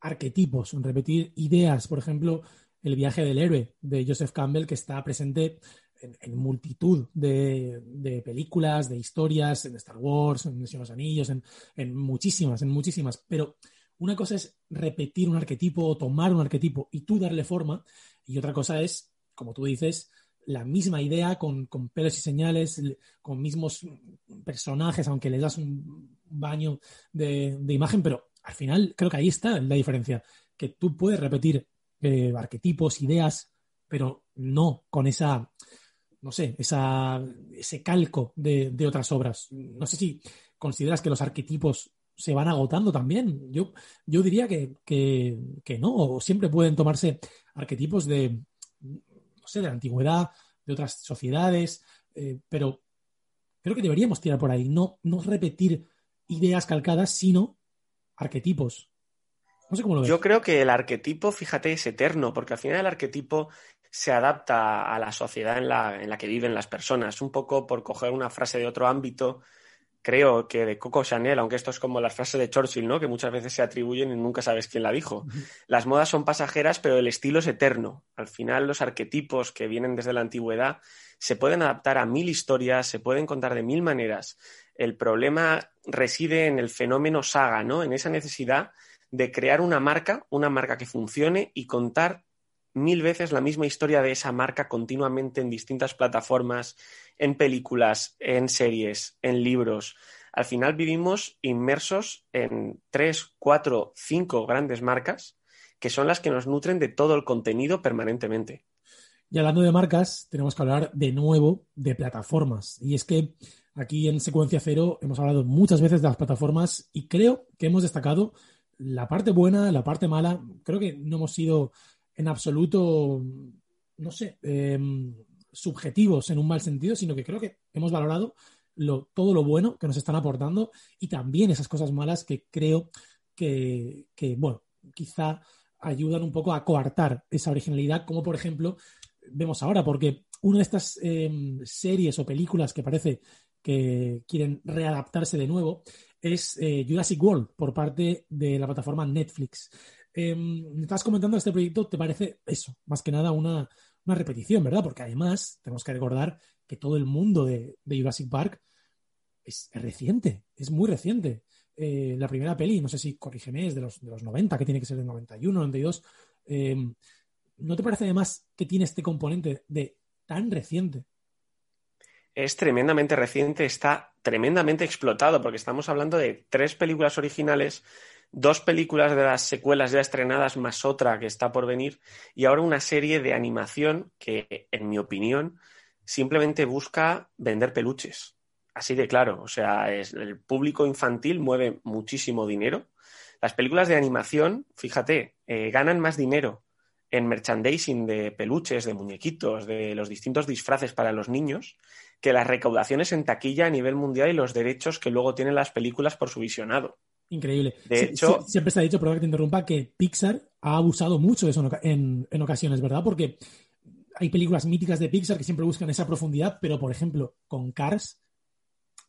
arquetipos, repetir ideas, por ejemplo, el viaje del héroe de Joseph Campbell, que está presente en, multitud de, películas, de historias, en Star Wars, en los Anillos, en, muchísimas, en muchísimas. Pero una cosa es repetir un arquetipo o tomar un arquetipo y tú darle forma, Y otra cosa es, como tú dices, la misma idea con, pelos y señales, con mismos personajes, aunque les das un baño de imagen, pero al final creo que ahí está la diferencia, que tú puedes repetir eh, arquetipos, ideas, pero no con esa, no sé, esa, ese calco de, de, otras obras. No sé si consideras que los arquetipos se van agotando también. Yo, yo diría que, que, que no, o siempre pueden tomarse arquetipos de, no sé, de la antigüedad, de otras sociedades, eh, pero creo que deberíamos tirar por ahí, no, no repetir ideas calcadas, sino arquetipos. No sé cómo lo ves. Yo creo que el arquetipo, fíjate, es eterno, porque al final el arquetipo se adapta a la sociedad en la, en la que viven las personas. Un poco por coger una frase de otro ámbito, creo que de Coco Chanel, aunque esto es como las frases de Churchill, ¿no? Que muchas veces se atribuyen y nunca sabes quién la dijo. Las modas son pasajeras, pero el estilo es eterno. Al final, los arquetipos que vienen desde la antigüedad se pueden adaptar a mil historias, se pueden contar de mil maneras. El problema reside en el fenómeno saga, ¿no? En esa necesidad de crear una marca, una marca que funcione y contar mil veces la misma historia de esa marca continuamente en distintas plataformas, en películas, en series, en libros. Al final vivimos inmersos en tres, cuatro, cinco grandes marcas que son las que nos nutren de todo el contenido permanentemente. Y hablando de marcas, tenemos que hablar de nuevo de plataformas. Y es que aquí en Secuencia Cero hemos hablado muchas veces de las plataformas y creo que hemos destacado la parte buena, la parte mala. Creo que no hemos sido en absoluto, no sé, eh, subjetivos en un mal sentido, sino que creo que hemos valorado lo, todo lo bueno que nos están aportando y también esas cosas malas que creo que, bueno, quizá ayudan un poco a coartar esa originalidad, como por ejemplo vemos ahora, porque una de estas eh, series o películas que parece que quieren readaptarse de nuevo es eh, Jurassic World por parte de la plataforma Netflix. Eh, estás comentando este proyecto, ¿te parece eso? Más que nada una, una, repetición, ¿verdad? Porque además tenemos que recordar que todo el mundo de, Jurassic Park es, reciente, es muy reciente. Eh, la primera peli, no sé si corrígeme, es de los, de los 90, que tiene que ser del 91, 92. Eh, ¿No te parece además que tiene este componente de tan reciente? Es tremendamente reciente, está tremendamente explotado, porque estamos hablando de tres películas originales dos películas de las secuelas ya estrenadas más otra que está por venir y ahora una serie de animación que, en mi opinión, simplemente busca vender peluches. Así de claro, o sea, el público infantil mueve muchísimo dinero. Las películas de animación, fíjate, eh, ganan más dinero en merchandising de peluches, de muñequitos, de los distintos disfraces para los niños, que las recaudaciones en taquilla a nivel mundial y los derechos que luego tienen las películas por su visionado. Increíble. De Sí, hecho- sí, siempre se ha dicho, perdón que te interrumpa, que Pixar ha abusado mucho de eso en, en- ocasiones, ¿verdad? Porque hay películas míticas de Pixar que siempre buscan esa profundidad, pero por ejemplo, con Cars,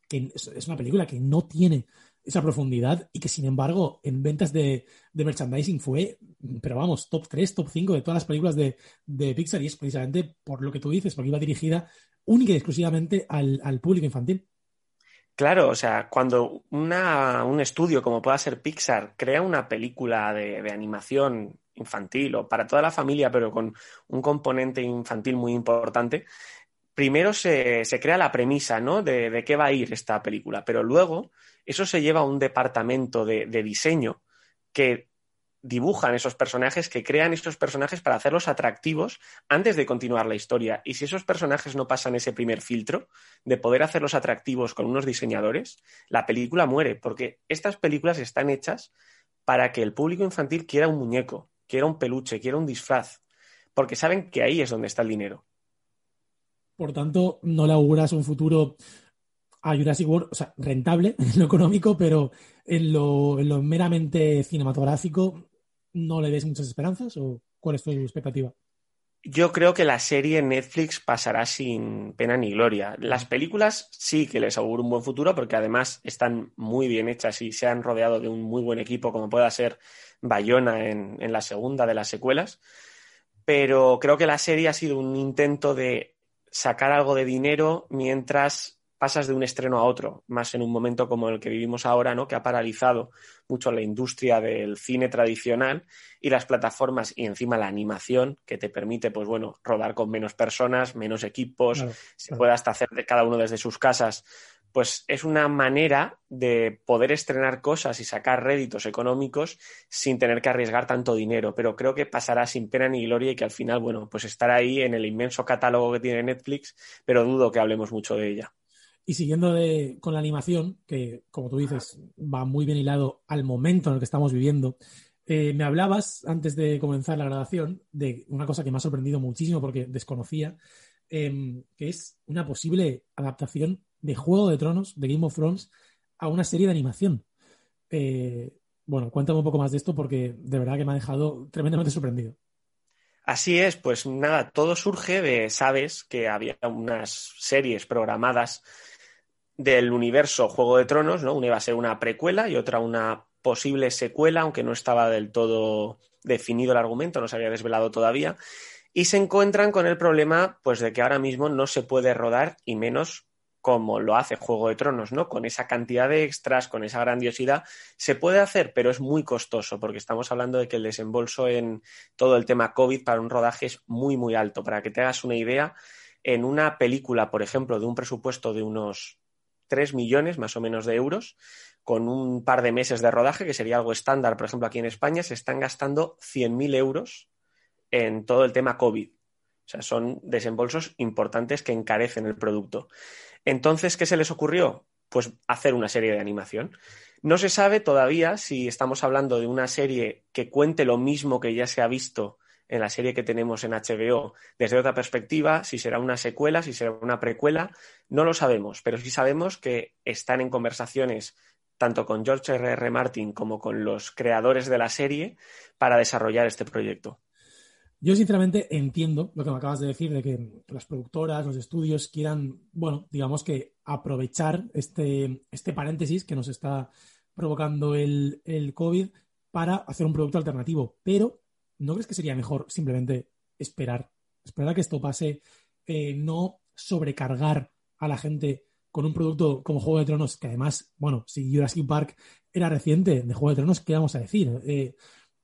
que es una película que no tiene esa profundidad y que sin embargo en ventas de, merchandising fue, pero vamos, top 3, top 5 de todas las películas de, de Pixar y es precisamente por lo que tú dices, porque iba dirigida única y exclusivamente al, público infantil. Claro, o sea, cuando una- un estudio como pueda ser Pixar crea una película de animación infantil o para toda la familia, pero con un componente infantil muy importante, primero se, se crea la premisa, ¿no? De, de qué va a ir esta película, pero luego eso se lleva a un departamento de, de diseño que dibujan esos personajes, que crean esos personajes para hacerlos atractivos antes de continuar la historia. Y si esos personajes no pasan ese primer filtro de poder hacerlos atractivos con unos diseñadores, la película muere, porque estas películas están hechas para que el público infantil quiera un muñeco, quiera un peluche, quiera un disfraz, porque saben que ahí es donde está el dinero. Por tanto, no le auguras un futuro a Jurassic World, o sea, rentable en lo económico, pero en lo, en lo meramente cinematográfico, ¿no le ves muchas esperanzas? ¿O cuál es tu expectativa? Yo creo que la serie en Netflix pasará sin pena ni gloria. Las películas sí que les auguro un buen futuro porque además están muy bien hechas y se han rodeado de un muy buen equipo como pueda ser Bayona en, en la segunda de las secuelas. Pero creo que la serie ha sido un intento de sacar algo de dinero mientras pasas de un estreno a otro, más en un momento como el que vivimos ahora, ¿no? Que ha paralizado mucho la industria del cine tradicional y las plataformas y encima la animación que te permite, pues bueno, rodar con menos personas, menos equipos, se puede hasta hacer de cada uno desde sus casas pues es una manera de poder estrenar cosas y sacar réditos económicos sin tener que arriesgar tanto dinero. Pero creo que pasará sin pena ni gloria y que al final, bueno, pues estará ahí en el inmenso catálogo que tiene Netflix, pero dudo que hablemos mucho de ella. Y siguiendo con la animación, que como tú dices, va muy bien hilado al momento en el que estamos viviendo, eh, me hablabas antes de comenzar la grabación de una cosa que me ha sorprendido muchísimo porque desconocía, em, que es una posible adaptación de Juego de Tronos, de Game of Thrones, a una serie de animación. Eh, bueno, cuéntame un poco más de esto porque de verdad que me ha dejado tremendamente sorprendido. Así es, pues nada, todo surge de, sabes, que había unas series programadas del universo Juego de Tronos, ¿no? Una iba a ser una precuela y otra una posible secuela, aunque no estaba del todo definido el argumento, no se había desvelado todavía, y se encuentran con el problema, pues, de que ahora mismo no se puede rodar y menos como lo hace Juego de Tronos, ¿no? Con esa cantidad de extras, con esa grandiosidad, se puede hacer, pero es muy costoso, porque estamos hablando de que el desembolso en todo el tema COVID para un rodaje es muy, muy alto. Para que te hagas una idea, en una película, por ejemplo, de un presupuesto de unos 3 millones más o menos de euros, con un par de meses de rodaje, que sería algo estándar, por ejemplo, aquí en España, se están gastando 100.000 euros en todo el tema COVID. O sea, son desembolsos importantes que encarecen el producto. Entonces, ¿qué se les ocurrió? Pues hacer una serie de animación. No se sabe todavía si estamos hablando de una serie que cuente lo mismo que ya se ha visto en la serie que tenemos en HBO desde otra perspectiva, si será una secuela, si será una precuela, no lo sabemos, pero sí sabemos que están en conversaciones tanto con George R. R. Martin como con los creadores de la serie para desarrollar este proyecto. Yo sinceramente entiendo lo que me acabas de decir, de que las productoras, los estudios quieran, bueno, digamos que aprovechar este, este paréntesis que nos está provocando el, el COVID para hacer un producto alternativo. Pero, ¿no crees que sería mejor simplemente esperar? Esperar a que esto pase, eh, no sobrecargar a la gente con un producto como Juego de Tronos, que además, bueno, si Jurassic Park era reciente de Juego de Tronos, ¿qué vamos a decir? Eh,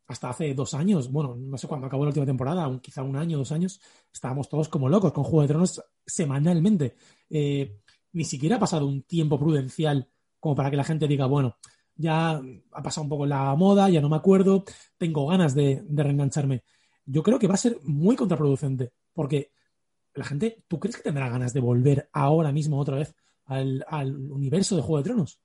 hasta hace dos años, bueno, no sé cuándo acabó la última temporada, quizá un año, dos años, estábamos todos como locos con Juego de Tronos semanalmente. Eh, ni siquiera ha pasado un tiempo prudencial como para que la gente diga, bueno, ya ha pasado un poco la moda, ya no me acuerdo, tengo ganas de, reengancharme. Yo creo que va a ser muy contraproducente, porque la gente, ¿tú crees que tendrá ganas de volver ahora mismo otra vez al universo de Juego de Tronos?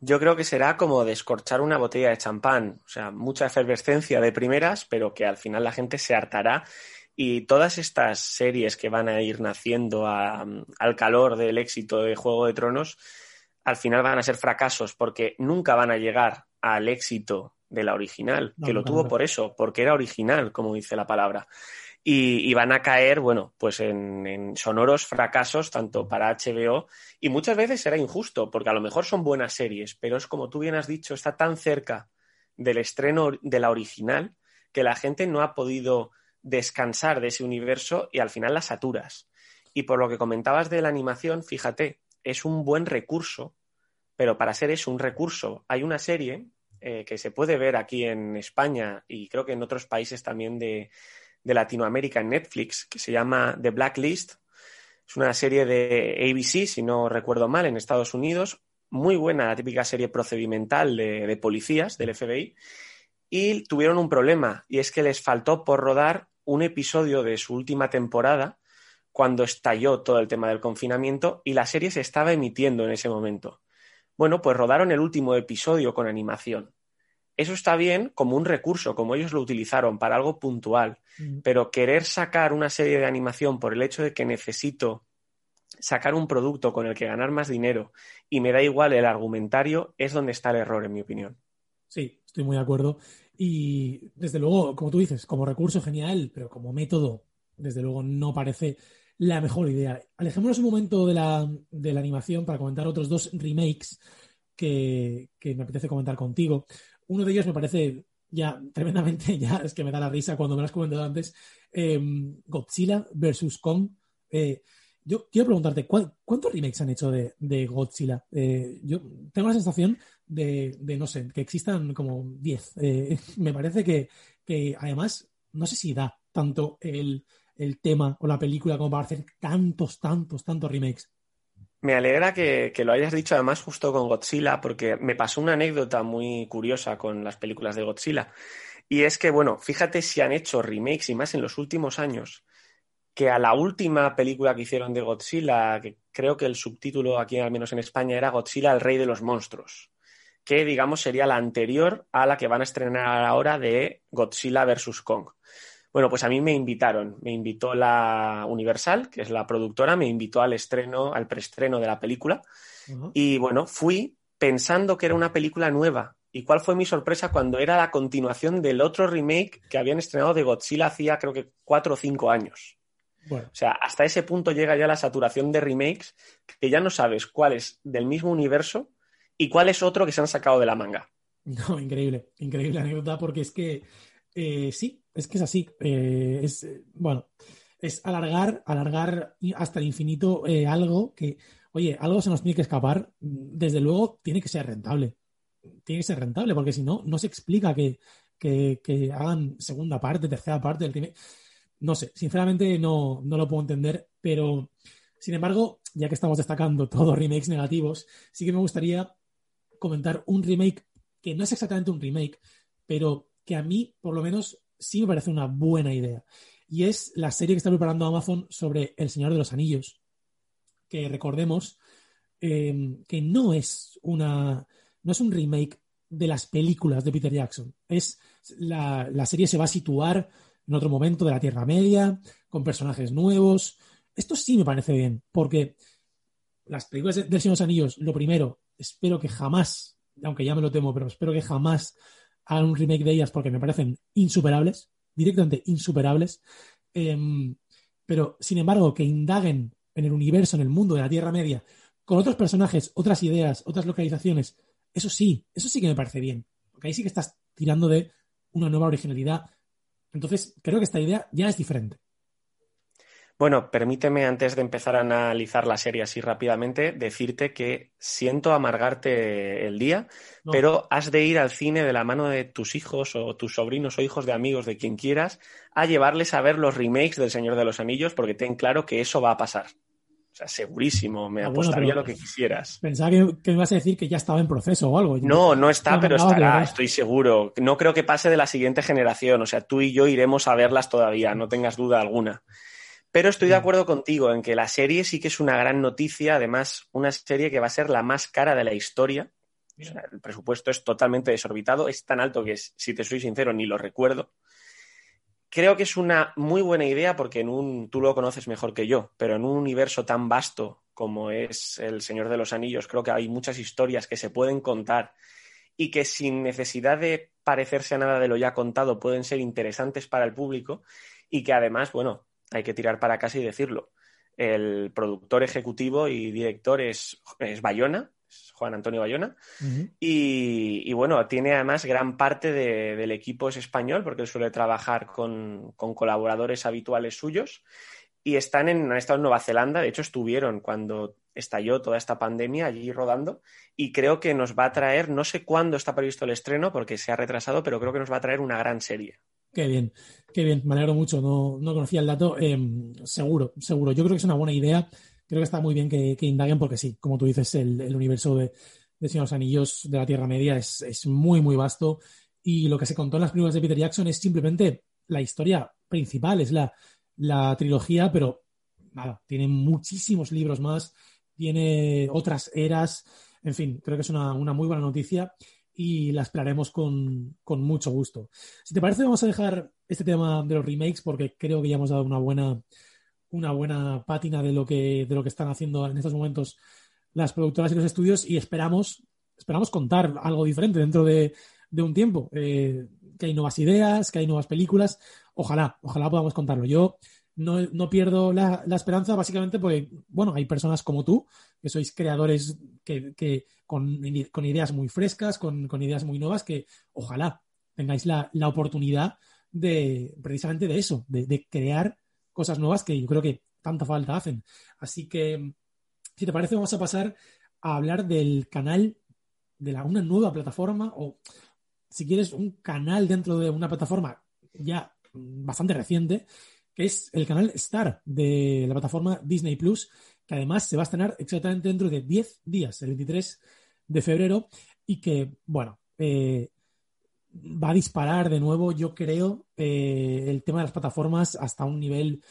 Yo creo que será como descorchar una botella de champán, o sea, mucha efervescencia de primeras, pero que al final la gente se hartará. Y todas estas series que van a ir naciendo al calor del éxito de Juego de Tronos, al final van a ser fracasos porque nunca van a llegar al éxito de la original, que lo tuvo por eso, porque era original, como dice la palabra y, van a caer, bueno, pues en, sonoros fracasos tanto para HBO y muchas veces será injusto, porque a lo mejor son buenas series, pero es como tú bien has dicho, está tan cerca del estreno de la original que la gente no ha podido descansar de ese universo y al final las saturas. Y por lo que comentabas de la animación, fíjate, es un buen recurso, pero para ser eso un recurso, hay una serie eh, que se puede ver aquí en España y creo que en otros países también de, de Latinoamérica en Netflix que se llama The Blacklist. Es una serie de ABC, si no recuerdo mal, en Estados Unidos. Muy buena, la típica serie procedimental de, policías del FBI. Y tuvieron un problema, y es que les faltó por rodar un episodio de su última temporada cuando estalló todo el tema del confinamiento y la serie se estaba emitiendo en ese momento. Bueno, pues rodaron el último episodio con animación eso está bien como un recurso, como ellos lo utilizaron para algo puntual, mm. pero querer sacar una serie de animación por el hecho de que necesito sacar un producto con el que ganar más dinero y me da igual el argumentario, es donde está el error, en mi opinión. Sí, estoy muy de acuerdo. Y desde luego, como tú dices, como recurso genial, pero como método, desde luego no parece la mejor idea. Alejémonos un momento de la, de la animación para comentar otros dos remakes que, que me apetece comentar contigo. Uno de ellos me parece ya tremendamente, ya es que me da la risa cuando me lo has comentado antes, em, Godzilla versus Kong. Eh, yo quiero preguntarte, ¿cuántos remakes han hecho de, Godzilla? Eh, yo tengo la sensación de, no sé, que existan como 10. Eh, me parece que, además, no sé si da tanto el, tema o la película como para hacer tantos, tantos, tantos remakes. Me alegra que, que, lo hayas dicho además justo con Godzilla, porque me pasó una anécdota muy curiosa con las películas de Godzilla. Y es que, bueno, fíjate si han hecho remakes y más en los últimos años que a la última película que hicieron de Godzilla, que creo que el subtítulo aquí, al menos en España, era Godzilla, el rey de los monstruos, que digamos sería la anterior a la que van a estrenar ahora de Godzilla vs. Kong. Bueno, pues a mí me invitaron, me invitó la Universal, que es la productora, me invitó al estreno, al preestreno de la película, y bueno, fui pensando que era una película nueva. ¿Y cuál fue mi sorpresa cuando era la continuación del otro remake que habían estrenado de Godzilla hacía creo que cuatro o cinco años? O sea, hasta ese punto llega ya la saturación de remakes que ya no sabes cuál es del mismo universo y cuál es otro que se han sacado de la manga. No, increíble, increíble anécdota porque es que eh, sí, es que es así. Eh, es, bueno, es alargar, alargar hasta el infinito eh, algo que, oye, algo se nos tiene que escapar. Desde luego tiene que ser rentable. Tiene que ser rentable porque si no, no se explica que, que, hagan segunda parte, tercera parte del remake no sé, sinceramente no, lo puedo entender, pero sin embargo, ya que estamos destacando todos remakes negativos, sí que me gustaría comentar un remake que no es exactamente un remake, pero que a mí, por lo menos, sí me parece una buena idea. Y es la serie que está preparando Amazon sobre El Señor de los Anillos. Que recordemos em, que no es una. no es un remake de las películas de Peter Jackson. Es la, la serie se va a situar en otro momento de la Tierra Media, con personajes nuevos. Esto sí me parece bien, porque las películas del Señor de los Anillos, lo primero, espero que jamás, aunque ya me lo temo, pero espero que jamás hagan un remake de ellas porque me parecen insuperables, directamente insuperables. Em, pero, sin embargo, que indaguen en el universo, en el mundo de la Tierra Media, con otros personajes, otras ideas, otras localizaciones, eso sí, eso sí que me parece bien. Porque ahí sí que estás tirando de una nueva originalidad entonces, creo que esta idea ya es diferente. Bueno, permíteme antes de empezar a analizar la serie así rápidamente, decirte que siento amargarte el día, pero has de ir al cine de la mano de tus hijos o tus sobrinos o hijos de amigos, de quien quieras, a llevarles a ver los remakes del Señor de los Anillos, porque ten claro que eso va a pasar. O sea, segurísimo, me ah, apostaría lo que quisieras. Pensaba que, me ibas a decir que ya estaba en proceso o algo. No, no está, pero estará, estoy seguro. No creo que pase de la siguiente generación. O sea, tú y yo iremos a verlas todavía, no tengas duda alguna. Pero estoy de acuerdo contigo en que la serie sí que es una gran noticia, además, una serie que va a ser la más cara de la historia. el presupuesto es totalmente desorbitado, es tan alto que, si te soy sincero, ni lo recuerdo. Creo que es una muy buena idea porque en un, tú lo conoces mejor que yo, pero en un universo tan vasto como es El Señor de los Anillos, creo que hay muchas historias que se pueden contar y que sin necesidad de parecerse a nada de lo ya contado pueden ser interesantes para el público y que además, bueno, hay que tirar para casa y decirlo. El productor ejecutivo y director es, es Bayona, Juan Antonio Bayona. y, bueno, tiene además gran parte del equipo es español, porque él suele trabajar con, colaboradores habituales suyos. Y están en, han estado en Nueva Zelanda, de hecho estuvieron cuando estalló toda esta pandemia allí rodando. Y creo que nos va a traer, no sé cuándo está previsto el estreno, porque se ha retrasado, pero creo que nos va a traer una gran serie. Qué bien, qué bien, me alegro mucho, no, conocía el dato. Em, seguro, seguro, yo creo que es una buena idea. Creo que está muy bien que, indaguen porque sí, como tú dices, el, universo de, de Señor los Anillos de la Tierra Media es, muy, muy vasto. Y lo que se contó en las películas de Peter Jackson es simplemente la historia principal, es la, trilogía, pero nada, tiene muchísimos libros más, tiene otras eras, en fin, creo que es una, muy buena noticia y la esperaremos con, con, mucho gusto. Si te parece, vamos a dejar este tema de los remakes porque creo que ya hemos dado una buena una buena pátina de lo que, de lo que están haciendo en estos momentos las productoras y los estudios y esperamos, esperamos contar algo diferente dentro de, un tiempo. Eh, que hay nuevas ideas, que hay nuevas películas. Ojalá, ojalá podamos contarlo. Yo no, pierdo la, esperanza básicamente porque, bueno, hay personas como tú, que sois creadores que, con, con, ideas muy frescas, con, ideas muy nuevas, que ojalá tengáis la, oportunidad de precisamente de eso, de, de crear cosas nuevas que yo creo que tanta falta hacen. Así que, si te parece, vamos a pasar a hablar del canal de la, una nueva plataforma o, si quieres, un canal dentro de una plataforma ya bastante reciente, que es el canal Star de la plataforma Disney Plus, que además se va a estrenar exactamente dentro de 10 días, el 23 de febrero, y que, bueno, eh, va a disparar de nuevo, yo creo, eh, el tema de las plataformas hasta un nivel.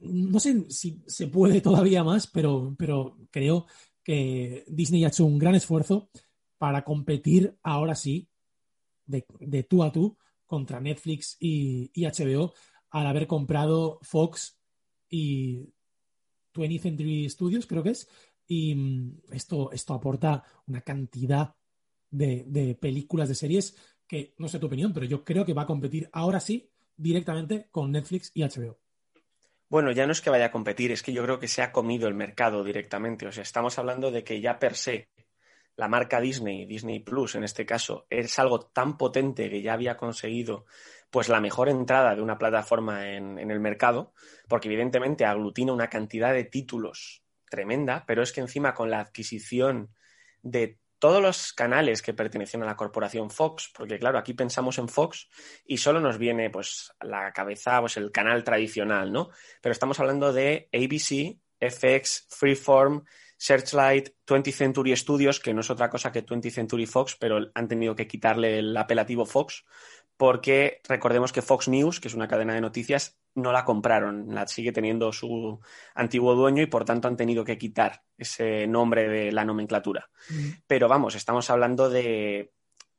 No sé si se puede todavía más, pero, pero creo que Disney ha hecho un gran esfuerzo para competir ahora sí, de, de tú a tú, contra Netflix y, y, HBO, al haber comprado Fox y 20th Century Studios, creo que es. Y mm, esto, esto aporta una cantidad de, de películas, de series que no sé tu opinión, pero yo creo que va a competir ahora sí directamente con Netflix y HBO. Bueno, ya no es que vaya a competir, es que yo creo que se ha comido el mercado directamente. O sea, estamos hablando de que ya per se la marca Disney, Disney Plus en este caso, es algo tan potente que ya había conseguido pues la mejor entrada de una plataforma en, en el mercado, porque evidentemente aglutina una cantidad de títulos tremenda, pero es que encima con la adquisición de todos los canales que pertenecen a la corporación Fox, porque claro, aquí pensamos en Fox y solo nos viene pues la cabeza pues el canal tradicional, ¿no? Pero estamos hablando de ABC, FX, Freeform, Searchlight, 20th Century Studios, que no es otra cosa que 20th Century Fox, pero han tenido que quitarle el apelativo Fox, porque recordemos que Fox News, que es una cadena de noticias, no la compraron, la sigue teniendo su antiguo dueño y por tanto han tenido que quitar ese nombre de la nomenclatura. Mm. Pero vamos, estamos hablando de,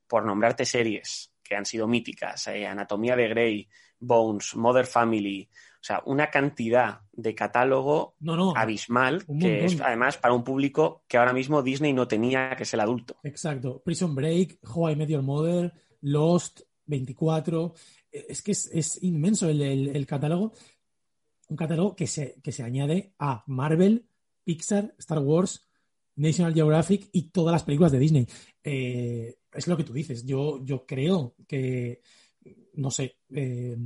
por nombrarte series que han sido míticas, eh, Anatomía de Grey, Bones, Mother Family, o sea, una cantidad de catálogo no, no, abismal que es además para un público que ahora mismo Disney no tenía, que es el adulto. Exacto. Prison Break, How I Met Your Mother, Lost, 24. Es que es, inmenso el, catálogo. Un catálogo que se, que se añade a Marvel, Pixar, Star Wars, National Geographic y todas las películas de Disney. Eh, es lo que tú dices. Yo, yo creo que, no sé, eh,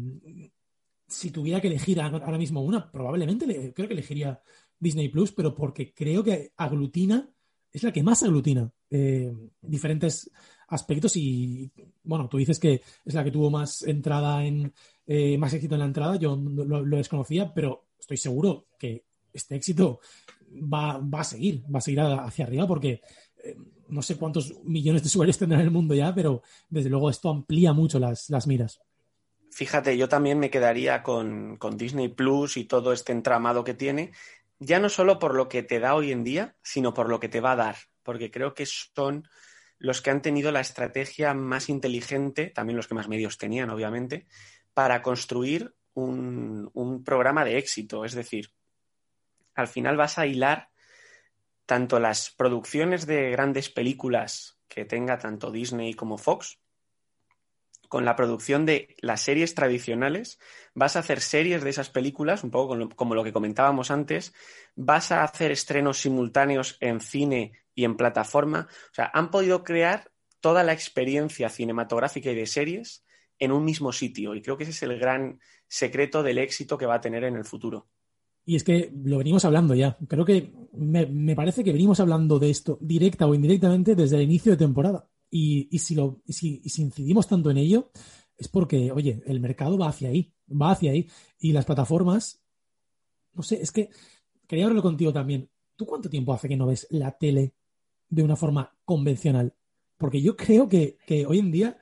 si tuviera que elegir ahora mismo una, probablemente creo que elegiría Disney Plus, pero porque creo que aglutina, es la que más aglutina eh, diferentes aspectos y, bueno, tú dices que es la que tuvo más entrada en, eh, más éxito en la entrada, yo lo, desconocía, pero estoy seguro que este éxito va, a seguir, va a seguir hacia arriba porque eh, no sé cuántos millones de usuarios tendrá en el mundo ya, pero desde luego esto amplía mucho las, las miras. Fíjate, yo también me quedaría con, con Disney Plus y todo este entramado que tiene, ya no solo por lo que te da hoy en día, sino por lo que te va a dar, porque creo que son los que han tenido la estrategia más inteligente, también los que más medios tenían, obviamente, para construir un, un programa de éxito. Es decir, al final vas a hilar tanto las producciones de grandes películas que tenga tanto Disney como Fox, con la producción de las series tradicionales, vas a hacer series de esas películas, un poco como lo que comentábamos antes, vas a hacer estrenos simultáneos en cine y en plataforma. O sea, han podido crear toda la experiencia cinematográfica y de series en un mismo sitio. Y creo que ese es el gran secreto del éxito que va a tener en el futuro. Y es que lo venimos hablando ya. Creo que me, parece que venimos hablando de esto directa o indirectamente desde el inicio de temporada. Y, si, lo, incidimos tanto en ello, es porque, oye, el mercado va hacia ahí, va hacia ahí. Y las plataformas, no sé, es que quería hablarlo contigo también. ¿Tú cuánto tiempo hace que no ves la tele de una forma convencional. Porque yo creo que, hoy en día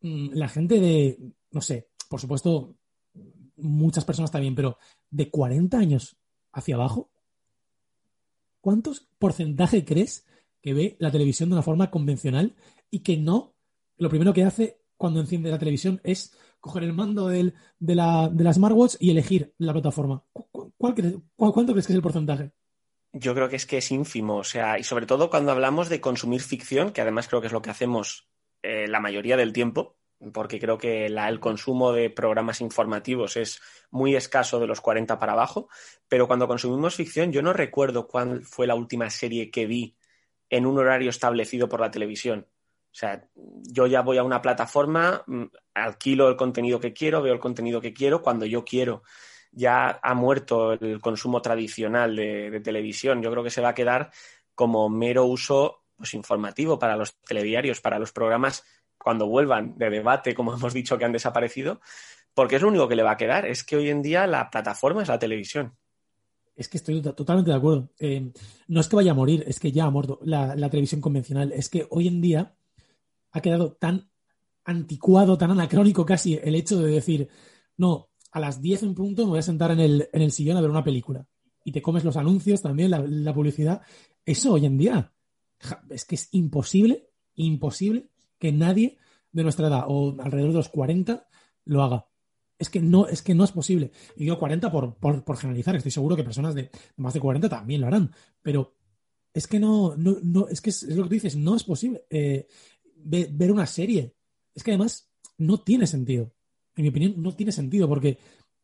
mm, la gente de, no sé, por supuesto, muchas personas también, pero de 40 años hacia abajo, ¿cuántos porcentaje crees que ve la televisión de una forma convencional y que no, lo primero que hace cuando enciende la televisión es coger el mando de, la, de la smartwatch y elegir la plataforma? ¿Cuál, ¿Cuánto crees que es el porcentaje? Yo creo que es que es ínfimo, o sea, y sobre todo cuando hablamos de consumir ficción, que además creo que es lo que hacemos eh, la mayoría del tiempo, porque creo que el consumo de programas informativos es muy escaso de los 40 para abajo, pero cuando consumimos ficción yo no recuerdo cuál fue la última serie que vi en un horario establecido por la televisión. O sea, yo ya voy a una plataforma, mm, alquilo el contenido que quiero, veo el contenido que quiero cuando yo quiero ya ha muerto el consumo tradicional de, televisión. Yo creo que se va a quedar como mero uso pues, informativo para los telediarios, para los programas cuando vuelvan de debate, como hemos dicho que han desaparecido, porque es lo único que le va a quedar. Es que hoy en día la plataforma es la televisión. Es que estoy totalmente de acuerdo. Eh, no es que vaya a morir, es que ya ha muerto la, televisión convencional. Es que hoy en día ha quedado tan anticuado, tan anacrónico casi el hecho de decir, no, a las 10 en punto me voy a sentar en el, en el sillón a ver una película. Y te comes los anuncios también, la, publicidad. Eso hoy en día es que es imposible, imposible que nadie de nuestra edad o alrededor de los 40 lo haga. Es que no, es que no es posible. Y digo 40 por, por, por generalizar, estoy seguro que personas de más de 40 también lo harán, pero es que no, no, no es que es, es, lo que tú dices, no es posible eh, ver, una serie. Es que además no tiene sentido. En mi opinión, no tiene sentido porque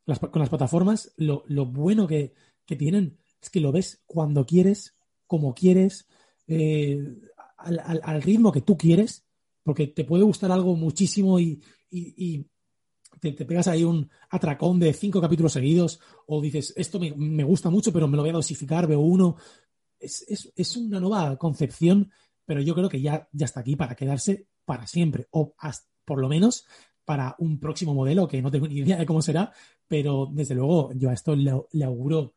las, con las plataformas lo, lo bueno que, que, tienen es que lo ves cuando quieres, como quieres, eh, al, al, ritmo que tú quieres, porque te puede gustar algo muchísimo y, y, y te, te, pegas ahí un atracón de cinco capítulos seguidos, o dices, esto me, me gusta mucho, pero me lo voy a dosificar, veo uno. Es, es, es, una nueva concepción, pero yo creo que ya, ya está aquí para quedarse para siempre, o por lo menos para un próximo modelo, que no tengo ni idea de cómo será, pero desde luego yo a esto le, auguro,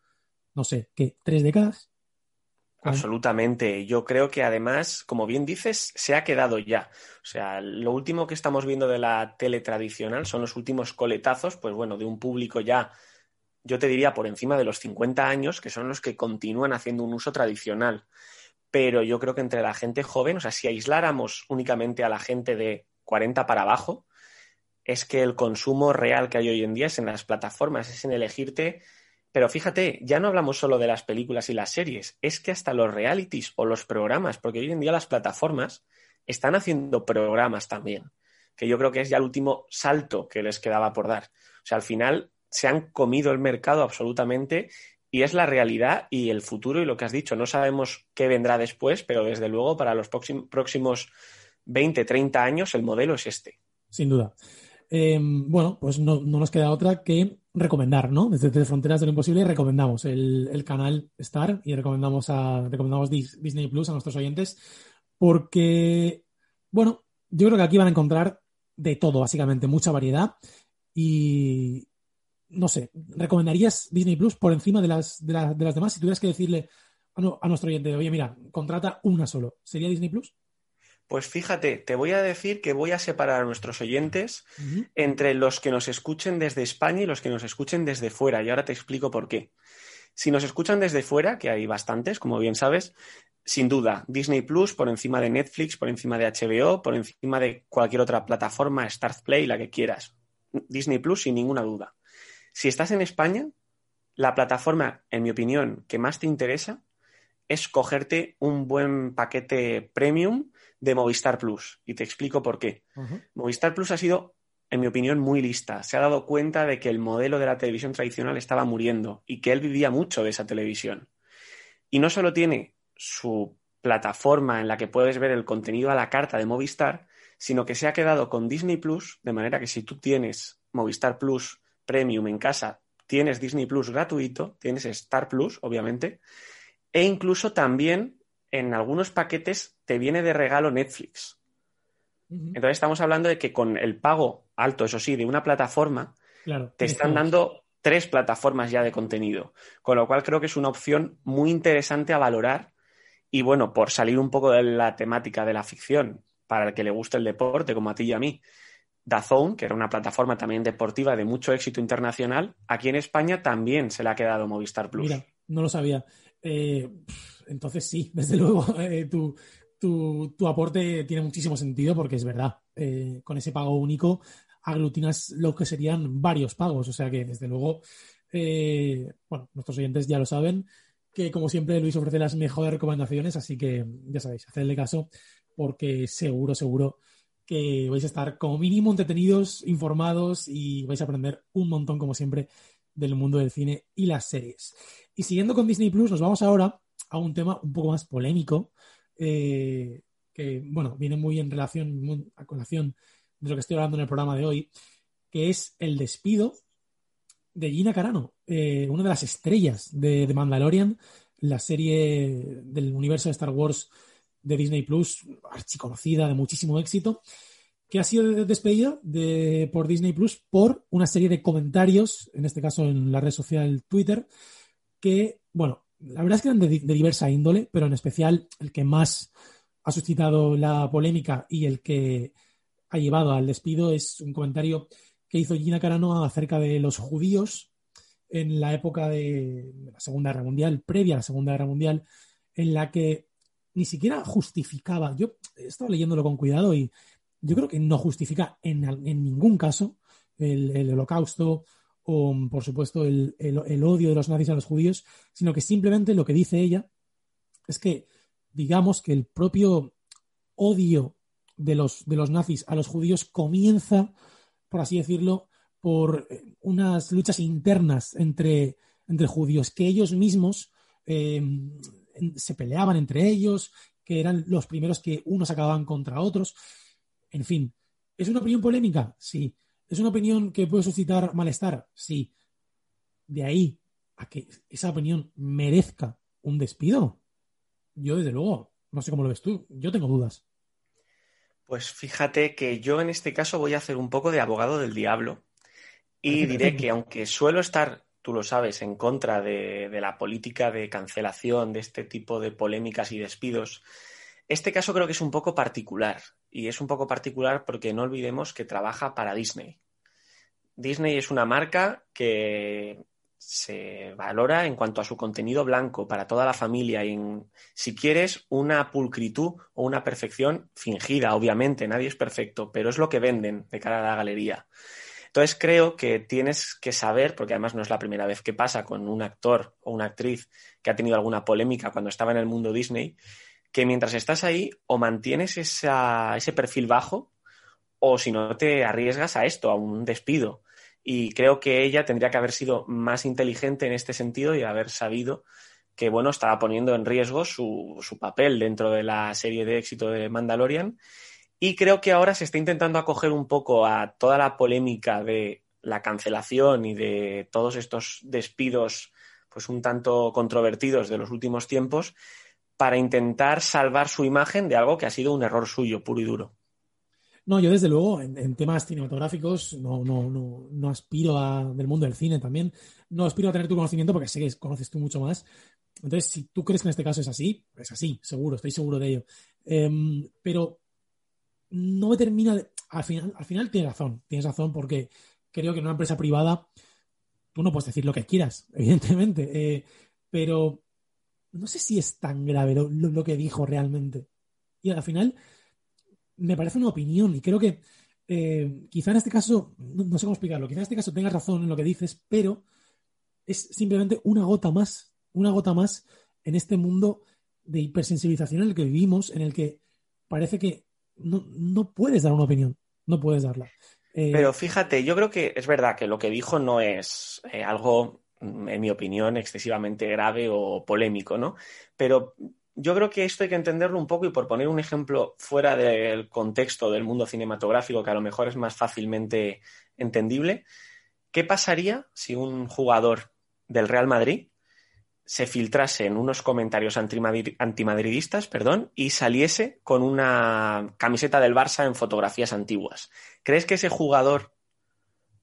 no sé, ¿qué? ¿Tres décadas? Absolutamente. Yo creo que además, como bien dices, se ha quedado ya. O sea, lo último que estamos viendo de la tele tradicional son los últimos coletazos, pues bueno, de un público ya, yo te diría, por encima de los 50 años, que son los que continúan haciendo un uso tradicional. Pero yo creo que entre la gente joven, o sea, si aisláramos únicamente a la gente de 40 para abajo, es que el consumo real que hay hoy en día es en las plataformas, es en elegirte pero fíjate, ya no hablamos solo de las películas y las series, es que hasta los realities o los programas, porque hoy en día las plataformas están haciendo programas también, que yo creo que es ya el último salto que les quedaba por dar. O sea, al final se han comido el mercado absolutamente y es la realidad y el futuro y lo que has dicho. No sabemos qué vendrá después, pero desde luego para los próximos 20, 30 años el modelo es este. Sin duda. Eh, bueno, pues no, no, nos queda otra que recomendar, ¿no? Desde, Fronteras de lo Imposible recomendamos el, el, canal Star y recomendamos, a, recomendamos Disney Plus a nuestros oyentes porque, bueno, yo creo que aquí van a encontrar de todo, básicamente, mucha variedad y, no sé, ¿recomendarías Disney Plus por encima de las, de, la, de las demás? Si tuvieras que decirle a, no, a nuestro oyente, oye, mira, contrata una solo, ¿sería Disney Plus? Pues fíjate, te voy a decir que voy a separar a nuestros oyentes uh -huh. entre los que nos escuchen desde España y los que nos escuchen desde fuera. Y ahora te explico por qué. Si nos escuchan desde fuera, que hay bastantes, como bien sabes, sin duda, Disney Plus por encima de Netflix, por encima de HBO, por encima de cualquier otra plataforma, Start Play, la que quieras. Disney Plus sin ninguna duda. Si estás en España, la plataforma, en mi opinión, que más te interesa es cogerte un buen paquete premium de Movistar Plus. Y te explico por qué. Uh -huh. Movistar Plus ha sido, en mi opinión, muy lista. Se ha dado cuenta de que el modelo de la televisión tradicional estaba muriendo y que él vivía mucho de esa televisión. Y no solo tiene su plataforma en la que puedes ver el contenido a la carta de Movistar, sino que se ha quedado con Disney Plus, de manera que si tú tienes Movistar Plus Premium en casa, tienes Disney Plus gratuito, tienes Star Plus, obviamente, e incluso también en algunos paquetes te viene de regalo Netflix. Uh -huh. Entonces estamos hablando de que con el pago alto, eso sí, de una plataforma, claro, te están dando tres plataformas ya de contenido. Con lo cual creo que es una opción muy interesante a valorar. Y bueno, por salir un poco de la temática de la ficción, para el que le guste el deporte, como a ti y a mí, Dazón, que era una plataforma también deportiva de mucho éxito internacional, aquí en España también se le ha quedado Movistar Plus. Mira, no lo sabía. Eh, entonces sí, desde luego, eh, tu, tu, tu, aporte tiene muchísimo sentido porque es verdad, eh, con ese pago único aglutinas lo que serían varios pagos, o sea que desde luego, eh, bueno, nuestros oyentes ya lo saben, que como siempre Luis ofrece las mejores recomendaciones, así que ya sabéis, hacedle caso porque seguro, seguro que vais a estar como mínimo entretenidos, informados y vais a aprender un montón como siempre del mundo del cine y las series. Y siguiendo con Disney Plus, nos vamos ahora a un tema un poco más polémico, eh, que, bueno, viene muy en relación, a colación de lo que estoy hablando en el programa de hoy, que es el despido de Gina Carano, eh, una de las estrellas de, de Mandalorian, la serie del universo de Star Wars de Disney Plus, archiconocida, de muchísimo éxito, que ha sido despedida de, por Disney Plus por una serie de comentarios, en este caso en la red social Twitter, que, bueno, la verdad es que eran de, diversa índole, pero en especial el que más ha suscitado la polémica y el que ha llevado al despido es un comentario que hizo Gina Carano acerca de los judíos en la época de la Segunda Guerra Mundial, previa a la Segunda Guerra Mundial, en la que ni siquiera justificaba, yo he estado leyéndolo con cuidado y yo creo que no justifica en, en ningún caso el, el, holocausto o, por supuesto, el, el, odio de los nazis a los judíos, sino que simplemente lo que dice ella es que, digamos, que el propio odio de los, de los nazis a los judíos comienza por así decirlo, por unas luchas internas entre, entre judíos, que ellos mismos eh, se peleaban entre ellos, que eran los primeros que unos acababan contra otros. En fin, ¿es una opinión polémica? Sí. ¿Es una opinión que puede suscitar malestar? Sí. De ahí a que esa opinión merezca un despido. Yo, desde luego, no sé cómo lo ves tú, yo tengo dudas. Pues fíjate que yo en este caso voy a hacer un poco de abogado del diablo y diré que aunque suelo estar, tú lo sabes, en contra de, la política de cancelación, de este tipo de polémicas y despidos, este caso creo que es un poco particular y es un poco particular porque no olvidemos que trabaja para Disney. Disney es una marca que se valora en cuanto a su contenido blanco para toda la familia y en, si quieres, una pulcritud o una perfección fingida, obviamente, nadie es perfecto, pero es lo que venden de cara a la galería. Entonces creo que tienes que saber, porque además no es la primera vez que pasa con un actor o una actriz que ha tenido alguna polémica cuando estaba en el mundo Disney, que mientras estás ahí o mantienes esa, ese perfil bajo o si no te arriesgas a esto, a un despido y creo que ella tendría que haber sido más inteligente en este sentido y haber sabido que, bueno, estaba poniendo en riesgo su, su papel dentro de la serie de éxito de Mandalorian. Y creo que ahora se está intentando acoger un poco a toda la polémica de la cancelación y de todos estos despidos, pues un tanto controvertidos de los últimos tiempos, para intentar salvar su imagen de algo que ha sido un error suyo, puro y duro. No, yo desde luego en, temas cinematográficos no, no, no, no, aspiro a del mundo del cine también. No aspiro a tener tu conocimiento porque sé que conoces tú mucho más. Entonces, si tú crees que en este caso es así, es así, seguro, estoy seguro de ello. Eh, pero no me termina de, al final, al final tienes razón, tienes razón porque creo que en una empresa privada tú no puedes decir lo que quieras, evidentemente. Eh, pero no sé si es tan grave lo, que dijo realmente. Y al final me parece una opinión y creo que eh, quizá en este caso, no, no, sé cómo explicarlo, quizá en este caso tengas razón en lo que dices, pero es simplemente una gota más, una gota más en este mundo de hipersensibilización en el que vivimos, en el que parece que no, puedes dar una opinión, no puedes darla. Eh, pero fíjate, yo creo que es verdad que lo que dijo no es eh, algo, en mi opinión, excesivamente grave o polémico, ¿no? Pero yo creo que esto hay que entenderlo un poco y por poner un ejemplo fuera del contexto del mundo cinematográfico, que a lo mejor es más fácilmente entendible, ¿qué pasaría si un jugador del Real Madrid se filtrase en unos comentarios antimadridistas perdón, y saliese con una camiseta del Barça en fotografías antiguas? ¿Crees que ese jugador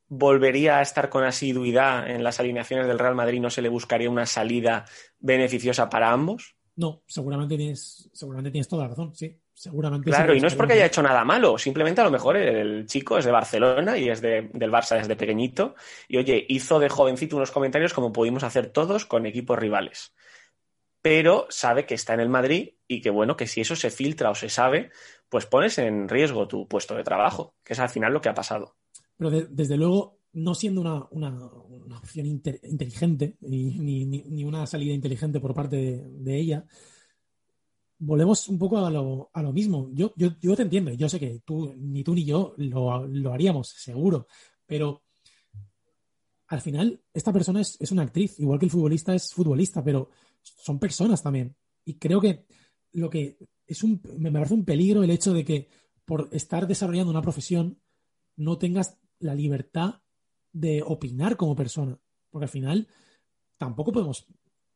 volvería a estar con asiduidad en las alineaciones del Real Madrid? ¿No se le buscaría una salida beneficiosa para ambos? No, seguramente tienes, seguramente tienes toda la razón, sí. Seguramente claro, y no es porque haya hecho nada malo, simplemente a lo mejor el chico es de Barcelona y es de, del Barça desde pequeñito. Y oye, hizo de jovencito unos comentarios como pudimos hacer todos con equipos rivales. Pero sabe que está en el Madrid y que bueno, que si eso se filtra o se sabe, pues pones en riesgo tu puesto de trabajo, que es al final lo que ha pasado. Pero de, desde luego, no siendo una, una, una opción inter, inteligente ni, ni, ni, una salida inteligente por parte de, de, ella, volvemos un poco a lo, a lo mismo. Yo, yo, te entiendo, yo sé que tú, ni tú ni yo lo, lo haríamos, seguro, pero al final esta persona es, es, una actriz, igual que el futbolista es futbolista, pero son personas también. Y creo que lo que es un, me parece un peligro el hecho de que por estar desarrollando una profesión no tengas la libertad de opinar como persona. Porque al final tampoco podemos,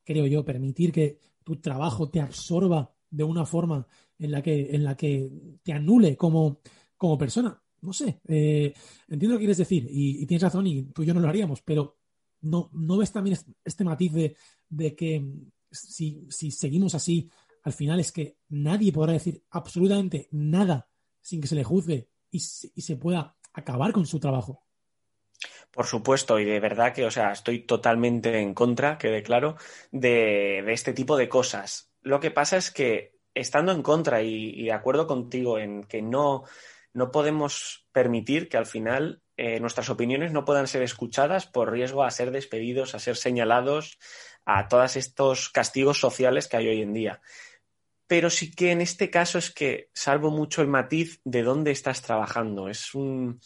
creo yo, permitir que tu trabajo te absorba de una forma en la que, en la que te anule como, como persona. No sé, eh, entiendo lo que quieres decir y, tienes razón y tú y yo no lo haríamos, pero no, no ves también este matiz de, de que si, si seguimos así, al final es que nadie podrá decir absolutamente nada sin que se le juzgue y, y se pueda acabar con su trabajo. Por supuesto, y de verdad que, o sea, estoy totalmente en contra, quede claro, de, de este tipo de cosas. Lo que pasa es que, estando en contra y, de acuerdo contigo en que no, no podemos permitir que al final eh, nuestras opiniones no puedan ser escuchadas por riesgo a ser despedidos, a ser señalados, a todos estos castigos sociales que hay hoy en día. Pero sí que en este caso es que salvo mucho el matiz de dónde estás trabajando. Es un.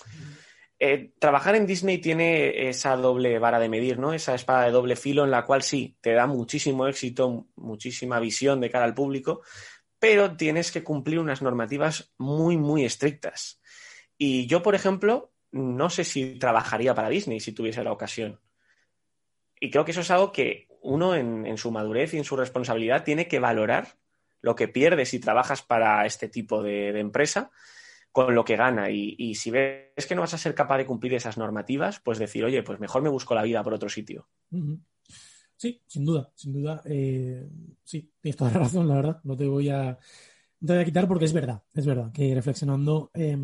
Eh, trabajar en Disney tiene esa doble vara de medir, ¿no? Esa espada de doble filo en la cual sí, te da muchísimo éxito, muchísima visión de cara al público, pero tienes que cumplir unas normativas muy, muy estrictas. Y yo, por ejemplo, no sé si trabajaría para Disney si tuviese la ocasión. Y creo que eso es algo que uno en, su madurez y en su responsabilidad tiene que valorar lo que pierde si trabajas para este tipo de empresa con lo que gana. Y, si ves que no vas a ser capaz de cumplir esas normativas, pues decir, oye, pues mejor me busco la vida por otro sitio. Sí, sin duda, sin duda. Eh, sí, tienes toda la razón, la verdad. No te voy a, te voy a quitar porque es verdad, es verdad que reflexionando, eh,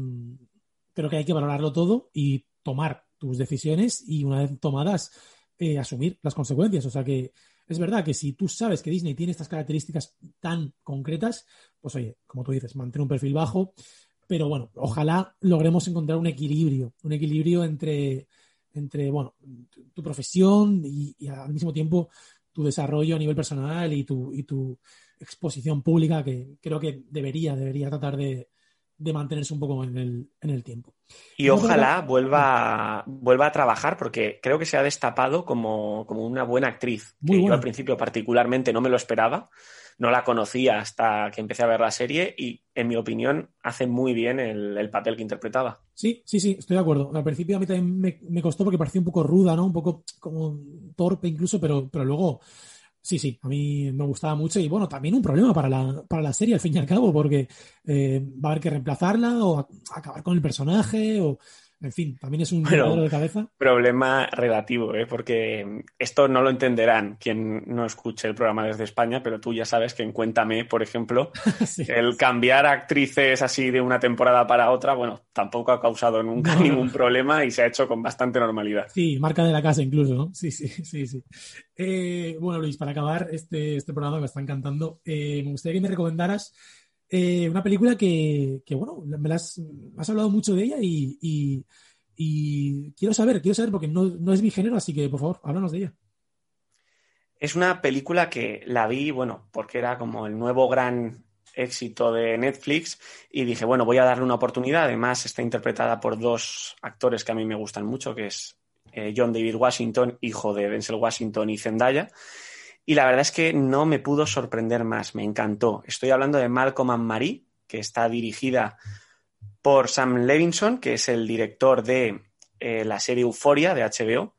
creo que hay que valorarlo todo y tomar tus decisiones y una vez tomadas, eh, asumir las consecuencias. O sea que es verdad que si tú sabes que Disney tiene estas características tan concretas, pues oye, como tú dices, mantén un perfil bajo, pero bueno, ojalá logremos encontrar un equilibrio, un equilibrio entre, entre bueno, tu, profesión y, y, al mismo tiempo tu desarrollo a nivel personal y tu, y tu exposición pública, que creo que debería, debería tratar de, de mantenerse un poco en el, en el tiempo. Y ojalá vuelva, vuelva a trabajar, porque creo que se ha destapado como, como una buena actriz. Muy que buena. yo al principio particularmente no me lo esperaba, no la conocía hasta que empecé a ver la serie y, en mi opinión, hace muy bien el, el papel que interpretaba. Sí, sí, sí, estoy de acuerdo. Al principio a mí también me, costó porque parecía un poco ruda, ¿no? Un poco como torpe incluso, pero, pero luego Sí, sí, a mí me gustaba mucho y bueno, también un problema para la, para la serie al fin y al cabo, porque eh, va a haber que reemplazarla o a, acabar con el personaje en fin, también es un bueno, de cabeza. Problema relativo, ¿eh? porque esto no lo entenderán quien no escuche el programa desde España, pero tú ya sabes que en Cuéntame, por ejemplo, sí. el cambiar actrices así de una temporada para otra, bueno, tampoco ha causado nunca no, ningún problema y se ha hecho con bastante normalidad. Sí, marca de la casa incluso, ¿no? Sí, sí, sí, sí. Eh, bueno, Luis, para acabar este, este programa me está encantando, eh, me gustaría que me recomendaras eh, una película que, bueno, me, las, has hablado mucho de ella y, quiero saber, quiero saber porque no, no, es mi género, así que por favor, háblanos de ella. Es una película que la vi, bueno, porque era como el nuevo gran éxito de Netflix y dije, bueno, voy a darle una oportunidad. Además, está interpretada por dos actores que a mí me gustan mucho, que es eh, John David Washington, hijo de Denzel Washington y Zendaya. Y la verdad es que no me pudo sorprender más, me encantó. Estoy hablando de Malcolm and Marie, que está dirigida por Sam Levinson, que es el director de eh, la serie Euforia de HBO.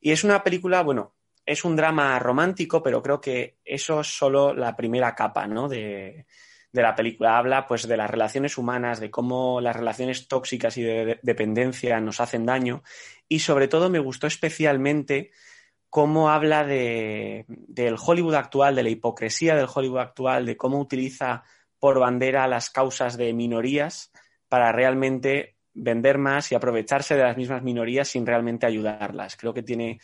Y es una película, bueno, es un drama romántico, pero creo que eso es solo la primera capa ¿no? de, de, la película. Habla pues de las relaciones humanas, de cómo las relaciones tóxicas y de, de dependencia nos hacen daño. Y sobre todo me gustó especialmente cómo habla de, del Hollywood actual, de la hipocresía del Hollywood actual, de cómo utiliza por bandera las causas de minorías para realmente vender más y aprovecharse de las mismas minorías sin realmente ayudarlas. Creo que tiene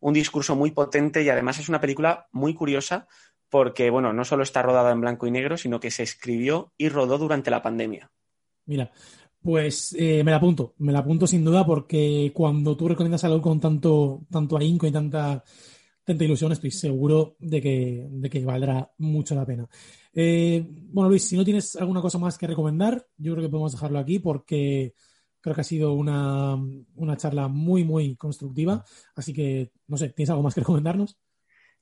un discurso muy potente y además es una película muy curiosa porque, bueno, no solo está rodada en blanco y negro, sino que se escribió y rodó durante la pandemia. Mira, pues eh, me la apunto, me la apunto sin duda porque cuando tú recomiendas algo con tanto, tanto ahínco y tanta, tanta ilusión, estoy seguro de que, de que valdrá mucho la pena. Eh, bueno, Luis, si no tienes alguna cosa más que recomendar, yo creo que podemos dejarlo aquí porque creo que ha sido una, una charla muy, muy constructiva. Así que, no sé, ¿tienes algo más que recomendarnos?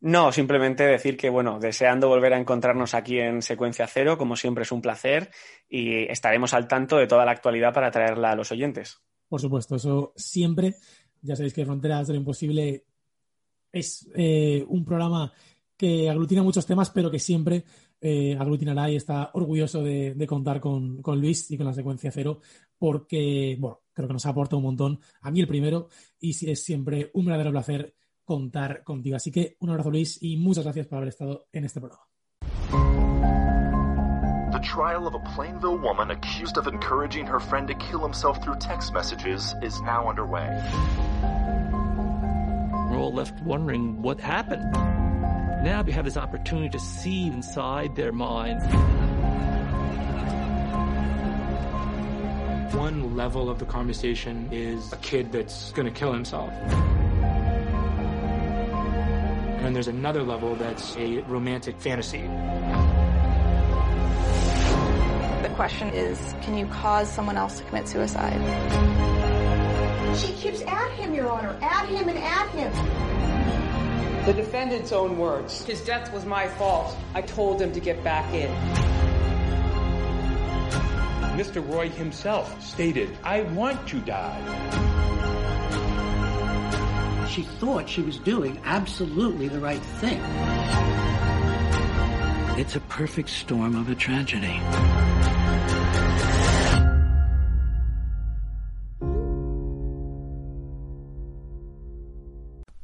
No, simplemente decir que, bueno, deseando volver a encontrarnos aquí en Secuencia Cero, como siempre es un placer y estaremos al tanto de toda la actualidad para traerla a los oyentes. Por supuesto, eso siempre Ya sabéis que Fronteras de lo Imposible es eh, un programa que aglutina muchos temas, pero que siempre eh, aglutinará y está orgulloso de, contar con, con, Luis y con la secuencia cero, porque, bueno, creo que nos aporta un montón, a mí el primero, y es siempre un verdadero placer contar contigo. Así que un abrazo Luis y muchas gracias por haber estado en este programa. The trial of a Plainville woman accused of encouraging her friend to kill himself through text messages is now underway. We're all left wondering what happened. Now we have this opportunity to see inside their minds. One level of the conversation is a kid that's going to kill himself. And then there's another level that's a romantic fantasy. The question is, can you cause someone else to commit suicide? She keeps at him, Your Honor. At him and at him. The defendant's own words. His death was my fault. I told him to get back in. Mr. Roy himself stated, I want to die. She thought she was doing absolutely the right thing. It's a perfect storm of a tragedy.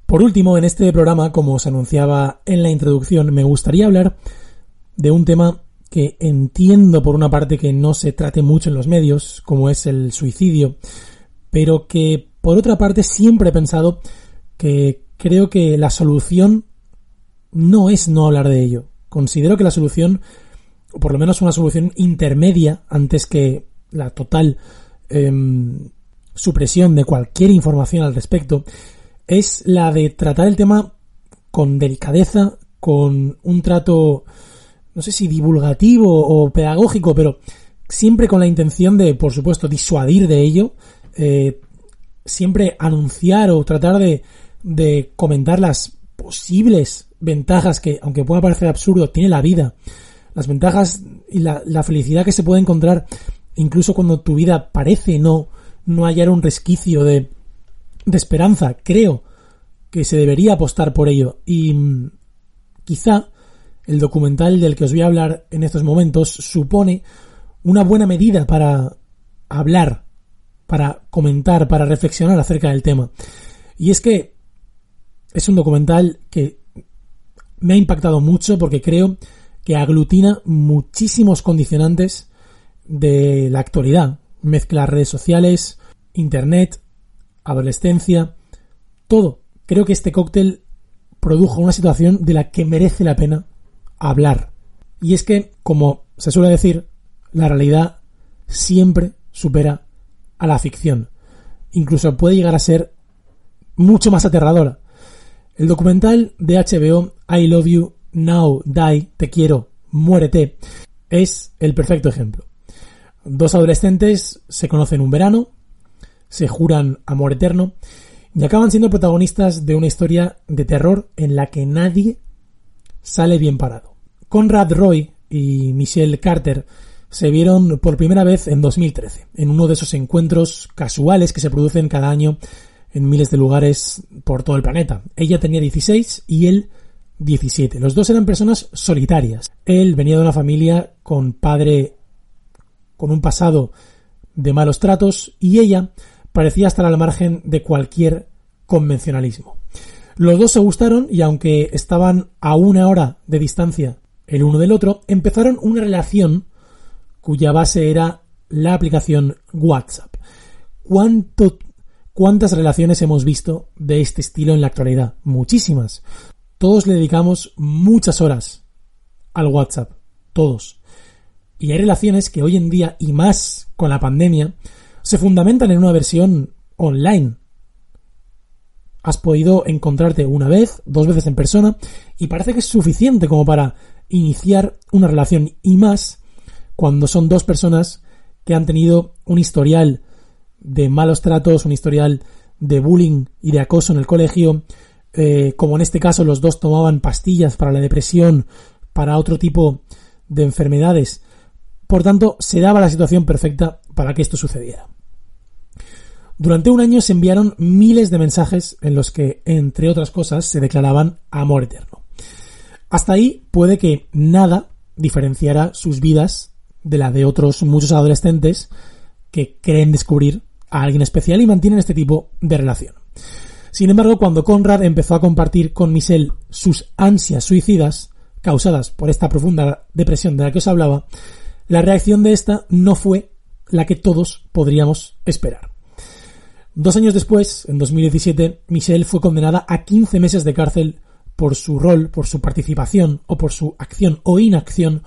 Por último, en este programa, como os anunciaba en la introducción, me gustaría hablar de un tema que entiendo por una parte que no se trate mucho en los medios, como es el suicidio, pero que por otra parte siempre he pensado que creo que la solución no es no hablar de ello. Considero que la solución, o por lo menos una solución intermedia, antes que la total eh, supresión de cualquier información al respecto, es la de tratar el tema con delicadeza, con un trato, no sé si divulgativo o pedagógico, pero siempre con la intención de, por supuesto, disuadir de ello, eh, siempre anunciar o tratar de, de comentar las posibles ventajas que, aunque pueda parecer absurdo, tiene la vida, las ventajas y la, la felicidad que se puede encontrar incluso cuando tu vida parece no, no hallar un resquicio de, de esperanza. Creo que se debería apostar por ello. Y mm, quizá el documental del que os voy a hablar en estos momentos supone una buena medida para hablar, para comentar, para reflexionar acerca del tema. Y es que es un documental que me ha impactado mucho porque creo que aglutina muchísimos condicionantes de la actualidad. Mezcla redes sociales, internet, adolescencia, todo. Creo que este cóctel produjo una situación de la que merece la pena hablar. Y es que, como se suele decir, la realidad siempre supera a la ficción. Incluso puede llegar a ser mucho más aterradora. El documental de HBO I Love You Now Die, Te quiero, muérete, es el perfecto ejemplo. Dos adolescentes se conocen un verano, se juran amor eterno y acaban siendo protagonistas de una historia de terror en la que nadie sale bien parado. Conrad Roy y Michelle Carter se vieron por primera vez en 2013, en uno de esos encuentros casuales que se producen cada año en miles de lugares por todo el planeta. Ella tenía 16 y él 17. Los dos eran personas solitarias. Él venía de una familia con padre con un pasado de malos tratos y ella parecía estar al margen de cualquier convencionalismo. Los dos se gustaron y aunque estaban a una hora de distancia el uno del otro, empezaron una relación cuya base era la aplicación WhatsApp. ¿Cuánto, ¿Cuántas relaciones hemos visto de este estilo en la actualidad? Muchísimas. Todos le dedicamos muchas horas al WhatsApp. Todos. Y hay relaciones que hoy en día, y más con la pandemia, se fundamentan en una versión online. Has podido encontrarte una vez, dos veces en persona, y parece que es suficiente como para iniciar una relación, y más cuando son dos personas que han tenido un historial de malos tratos, un historial de bullying y de acoso en el colegio, eh, como en este caso los dos tomaban pastillas para la depresión, para otro tipo de enfermedades. Por tanto, se daba la situación perfecta para que esto sucediera. Durante un año se enviaron miles de mensajes en los que, entre otras cosas, se declaraban amor eterno. Hasta ahí puede que nada diferenciara sus vidas de la de otros muchos adolescentes que creen descubrir a alguien especial y mantienen este tipo de relación. Sin embargo, cuando Conrad empezó a compartir con Michelle sus ansias suicidas, causadas por esta profunda depresión de la que os hablaba, la reacción de esta no fue la que todos podríamos esperar. Dos años después, en 2017, Michelle fue condenada a 15 meses de cárcel por su rol, por su participación o por su acción o inacción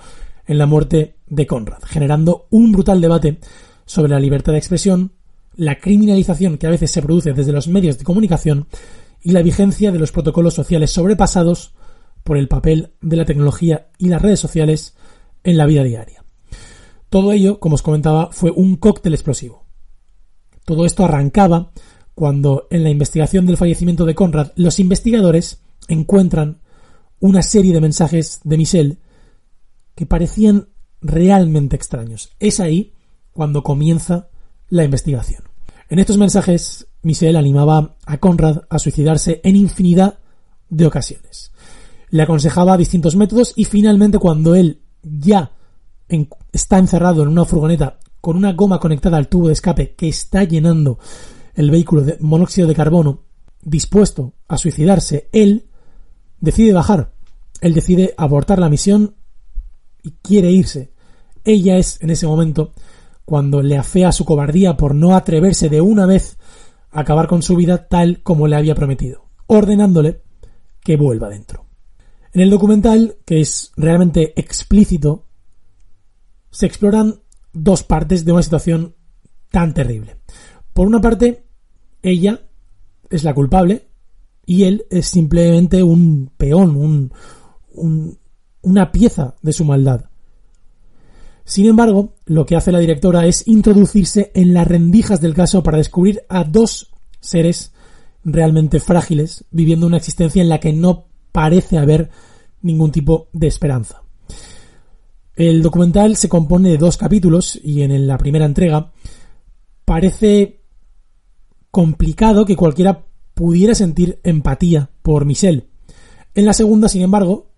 en la muerte de Conrad, generando un brutal debate sobre la libertad de expresión, la criminalización que a veces se produce desde los medios de comunicación y la vigencia de los protocolos sociales sobrepasados por el papel de la tecnología y las redes sociales en la vida diaria. Todo ello, como os comentaba, fue un cóctel explosivo. Todo esto arrancaba cuando en la investigación del fallecimiento de Conrad los investigadores encuentran una serie de mensajes de Michelle que parecían realmente extraños. Es ahí cuando comienza la investigación. En estos mensajes, Michelle animaba a Conrad a suicidarse en infinidad de ocasiones. Le aconsejaba distintos métodos y finalmente cuando él ya está encerrado en una furgoneta con una goma conectada al tubo de escape que está llenando el vehículo de monóxido de carbono, dispuesto a suicidarse, él decide bajar. Él decide abortar la misión y quiere irse. Ella es en ese momento cuando le afea su cobardía por no atreverse de una vez a acabar con su vida tal como le había prometido, ordenándole que vuelva dentro. En el documental, que es realmente explícito, se exploran dos partes de una situación tan terrible. Por una parte, ella es la culpable y él es simplemente un peón, un, una pieza de su maldad. Sin embargo, lo que hace la directora es introducirse en las rendijas del caso para descubrir a dos seres realmente frágiles viviendo una existencia en la que no parece haber ningún tipo de esperanza. El documental se compone de dos capítulos y en la primera entrega parece complicado que cualquiera pudiera sentir empatía por Michelle. En la segunda, sin embargo,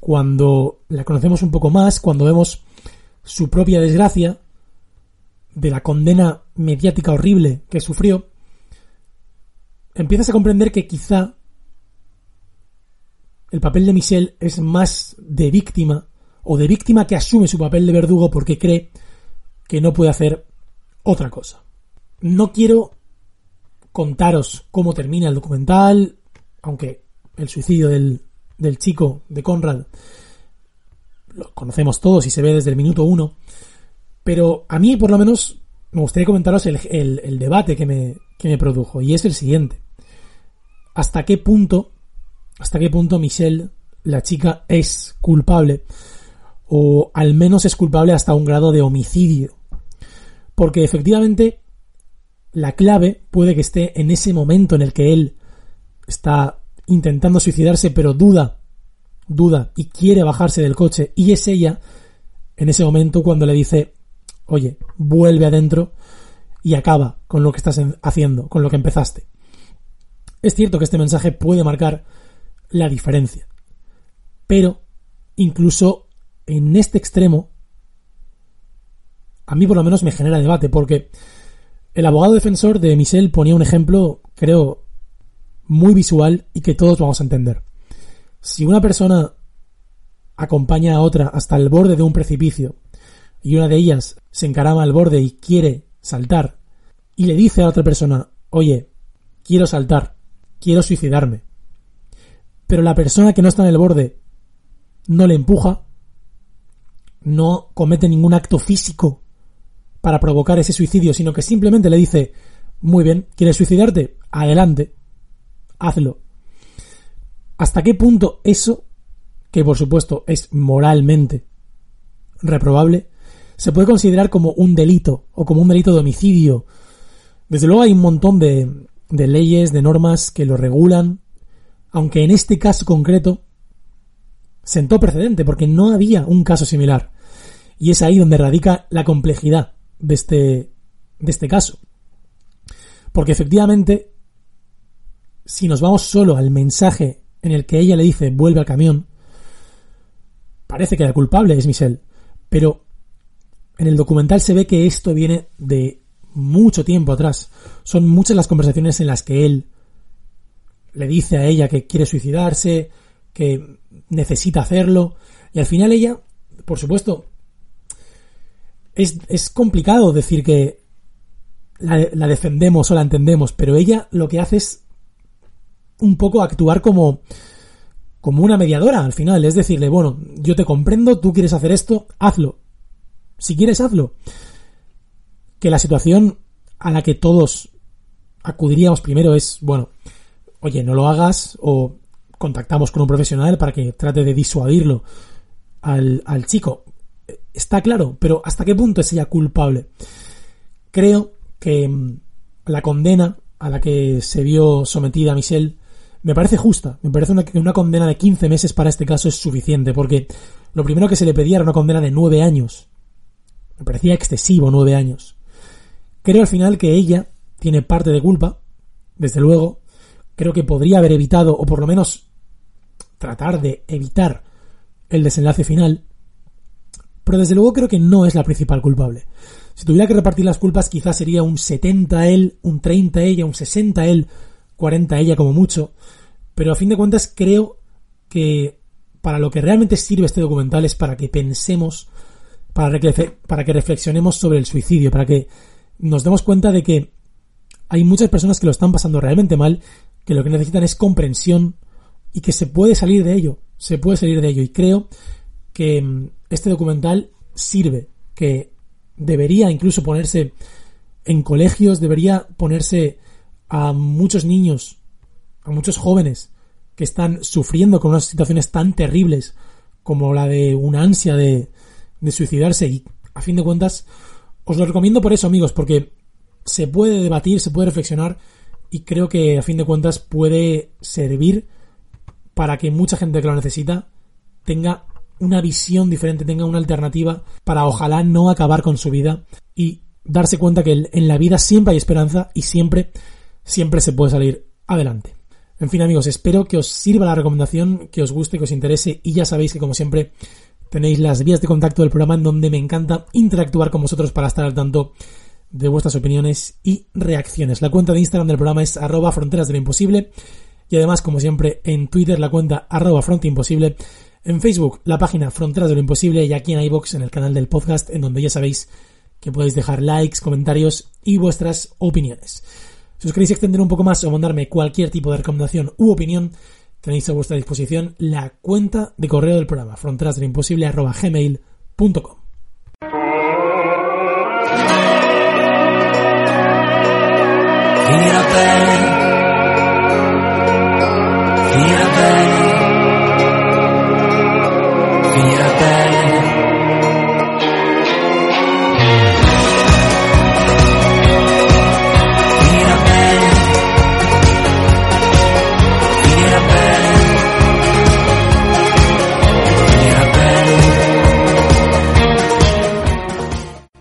cuando la conocemos un poco más, cuando vemos su propia desgracia, de la condena mediática horrible que sufrió, empiezas a comprender que quizá el papel de Michelle es más de víctima o de víctima que asume su papel de verdugo porque cree que no puede hacer otra cosa. No quiero contaros cómo termina el documental, aunque el suicidio del, del chico de Conrad lo conocemos todos y se ve desde el minuto uno, pero a mí por lo menos me gustaría comentaros el, el debate que me, que me produjo y es el siguiente. ¿Hasta qué punto hasta qué punto Michelle, la chica, es culpable, o al menos es culpable hasta un grado de homicidio. Porque efectivamente la clave puede que esté en ese momento en el que él está intentando suicidarse, pero duda, duda y quiere bajarse del coche, y es ella en ese momento cuando le dice, oye, vuelve adentro y acaba con lo que estás haciendo, con lo que empezaste. Es cierto que este mensaje puede marcar la diferencia. Pero, incluso en este extremo, a mí por lo menos me genera debate, porque el abogado defensor de Michelle ponía un ejemplo, creo, muy visual y que todos vamos a entender. Si una persona acompaña a otra hasta el borde de un precipicio y una de ellas se encarama al borde y quiere saltar y le dice a otra persona, oye, quiero saltar, quiero suicidarme, pero la persona que no está en el borde no le empuja, no comete ningún acto físico para provocar ese suicidio, sino que simplemente le dice, muy bien, ¿quieres suicidarte? Adelante, hazlo. ¿Hasta qué punto eso, que por supuesto es moralmente reprobable, se puede considerar como un delito o como un delito de homicidio? Desde luego hay un montón de, leyes, de normas que lo regulan, aunque en este caso concreto sentó precedente porque no había un caso similar. Y es ahí donde radica la complejidad de este, de este caso. Porque efectivamente, si nos vamos solo al mensaje en el que ella le dice vuelve al camión, parece que la culpable es Michelle. Pero en el documental se ve que esto viene de mucho tiempo atrás. Son muchas las conversaciones en las que él le dice a ella que quiere suicidarse, que necesita hacerlo, y al final ella, por supuesto, es, es complicado decir que la, la, defendemos o la entendemos, pero ella lo que hace es un poco actuar como, como una mediadora al final, es decirle, bueno, yo te comprendo, tú quieres hacer esto, hazlo. Si quieres, hazlo. Que la situación a la que todos acudiríamos primero es, bueno, oye, no lo hagas o contactamos con un profesional para que trate de disuadirlo al, al chico. Está claro, pero ¿hasta qué punto es ella culpable? Creo que mm, la condena a la que se vio sometida Michelle me parece justa. Me parece una, una, condena de 15 meses para este caso es suficiente, porque lo primero que se le pedía era una condena de 9 años. Me parecía excesivo 9 años. Creo al final que ella tiene parte de culpa, desde luego. Creo que podría haber evitado, o por lo menos tratar de evitar el desenlace final. Pero desde luego creo que no es la principal culpable. Si tuviera que repartir las culpas, quizás sería un 70 él, un 30 ella, un 60 él, 40 ella como mucho. Pero a fin de cuentas creo que para lo que realmente sirve este documental es para que pensemos, para que, para que reflexionemos sobre el suicidio, para que nos demos cuenta de que hay muchas personas que lo están pasando realmente mal, que lo que necesitan es comprensión y que se puede salir de ello, se puede salir de ello. Y creo que mm, este documental sirve, que debería incluso ponerse en colegios, debería ponerse a muchos niños, a muchos jóvenes que están sufriendo con unas situaciones tan terribles como la de una ansia de, de suicidarse. Y a fin de cuentas os lo recomiendo por eso amigos porque se puede debatir, se puede reflexionar y creo que a fin de cuentas puede servir para que mucha gente que lo necesita tenga una visión diferente, tenga una alternativa para ojalá no acabar con su vida y darse cuenta que en la vida siempre hay esperanza y siempre, siempre se puede salir adelante. En fin amigos, espero que os sirva la recomendación, que os guste, que os interese y ya sabéis que como siempre tenéis las vías de contacto del programa en donde me encanta interactuar con vosotros para estar al tanto de vuestras opiniones y reacciones. La cuenta de Instagram del programa es arroba fronteras de lo imposible y además, como siempre, en Twitter la cuenta arroba en Facebook la página Fronteras de lo Imposible y aquí en iBox en el canal del podcast en donde ya sabéis que podéis dejar likes, comentarios y vuestras opiniones. Si os queréis extender un poco más o mandarme cualquier tipo de recomendación u opinión, tenéis a vuestra disposición la cuenta de correo del programa fronterasdeloimposible.gmail.com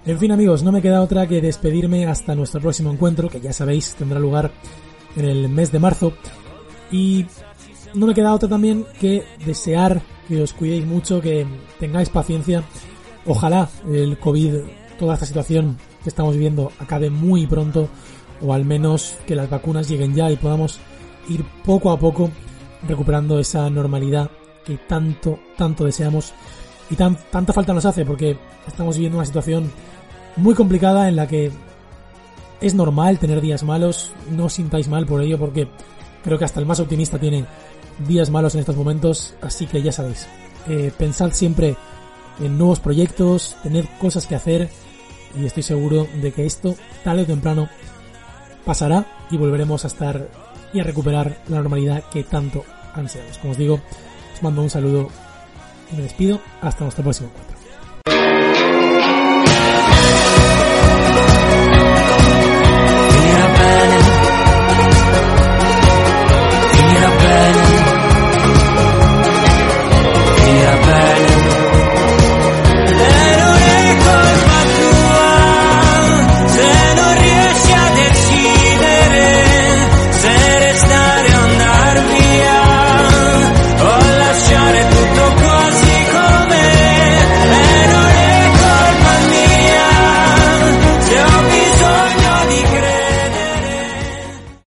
En fin amigos, no me queda otra que despedirme hasta nuestro próximo encuentro, que ya sabéis tendrá lugar en el mes de marzo. Y no me queda otra también que desear que os cuidéis mucho, que tengáis paciencia. Ojalá el COVID, toda esta situación que estamos viviendo acabe muy pronto, o al menos que las vacunas lleguen ya y podamos ir poco a poco recuperando esa normalidad que tanto, tanto deseamos y tan, tanta falta nos hace, porque estamos viviendo una situación muy complicada en la que es normal tener días malos, no os sintáis mal por ello porque creo que hasta el más optimista tiene días malos en estos momentos, así que ya sabéis, eh, pensad siempre en nuevos proyectos, tener cosas que hacer y estoy seguro de que esto tarde o temprano pasará y volveremos a estar y a recuperar la normalidad que tanto ansiamos. Como os digo, os mando un saludo y me despido hasta nuestro próximo encuentro.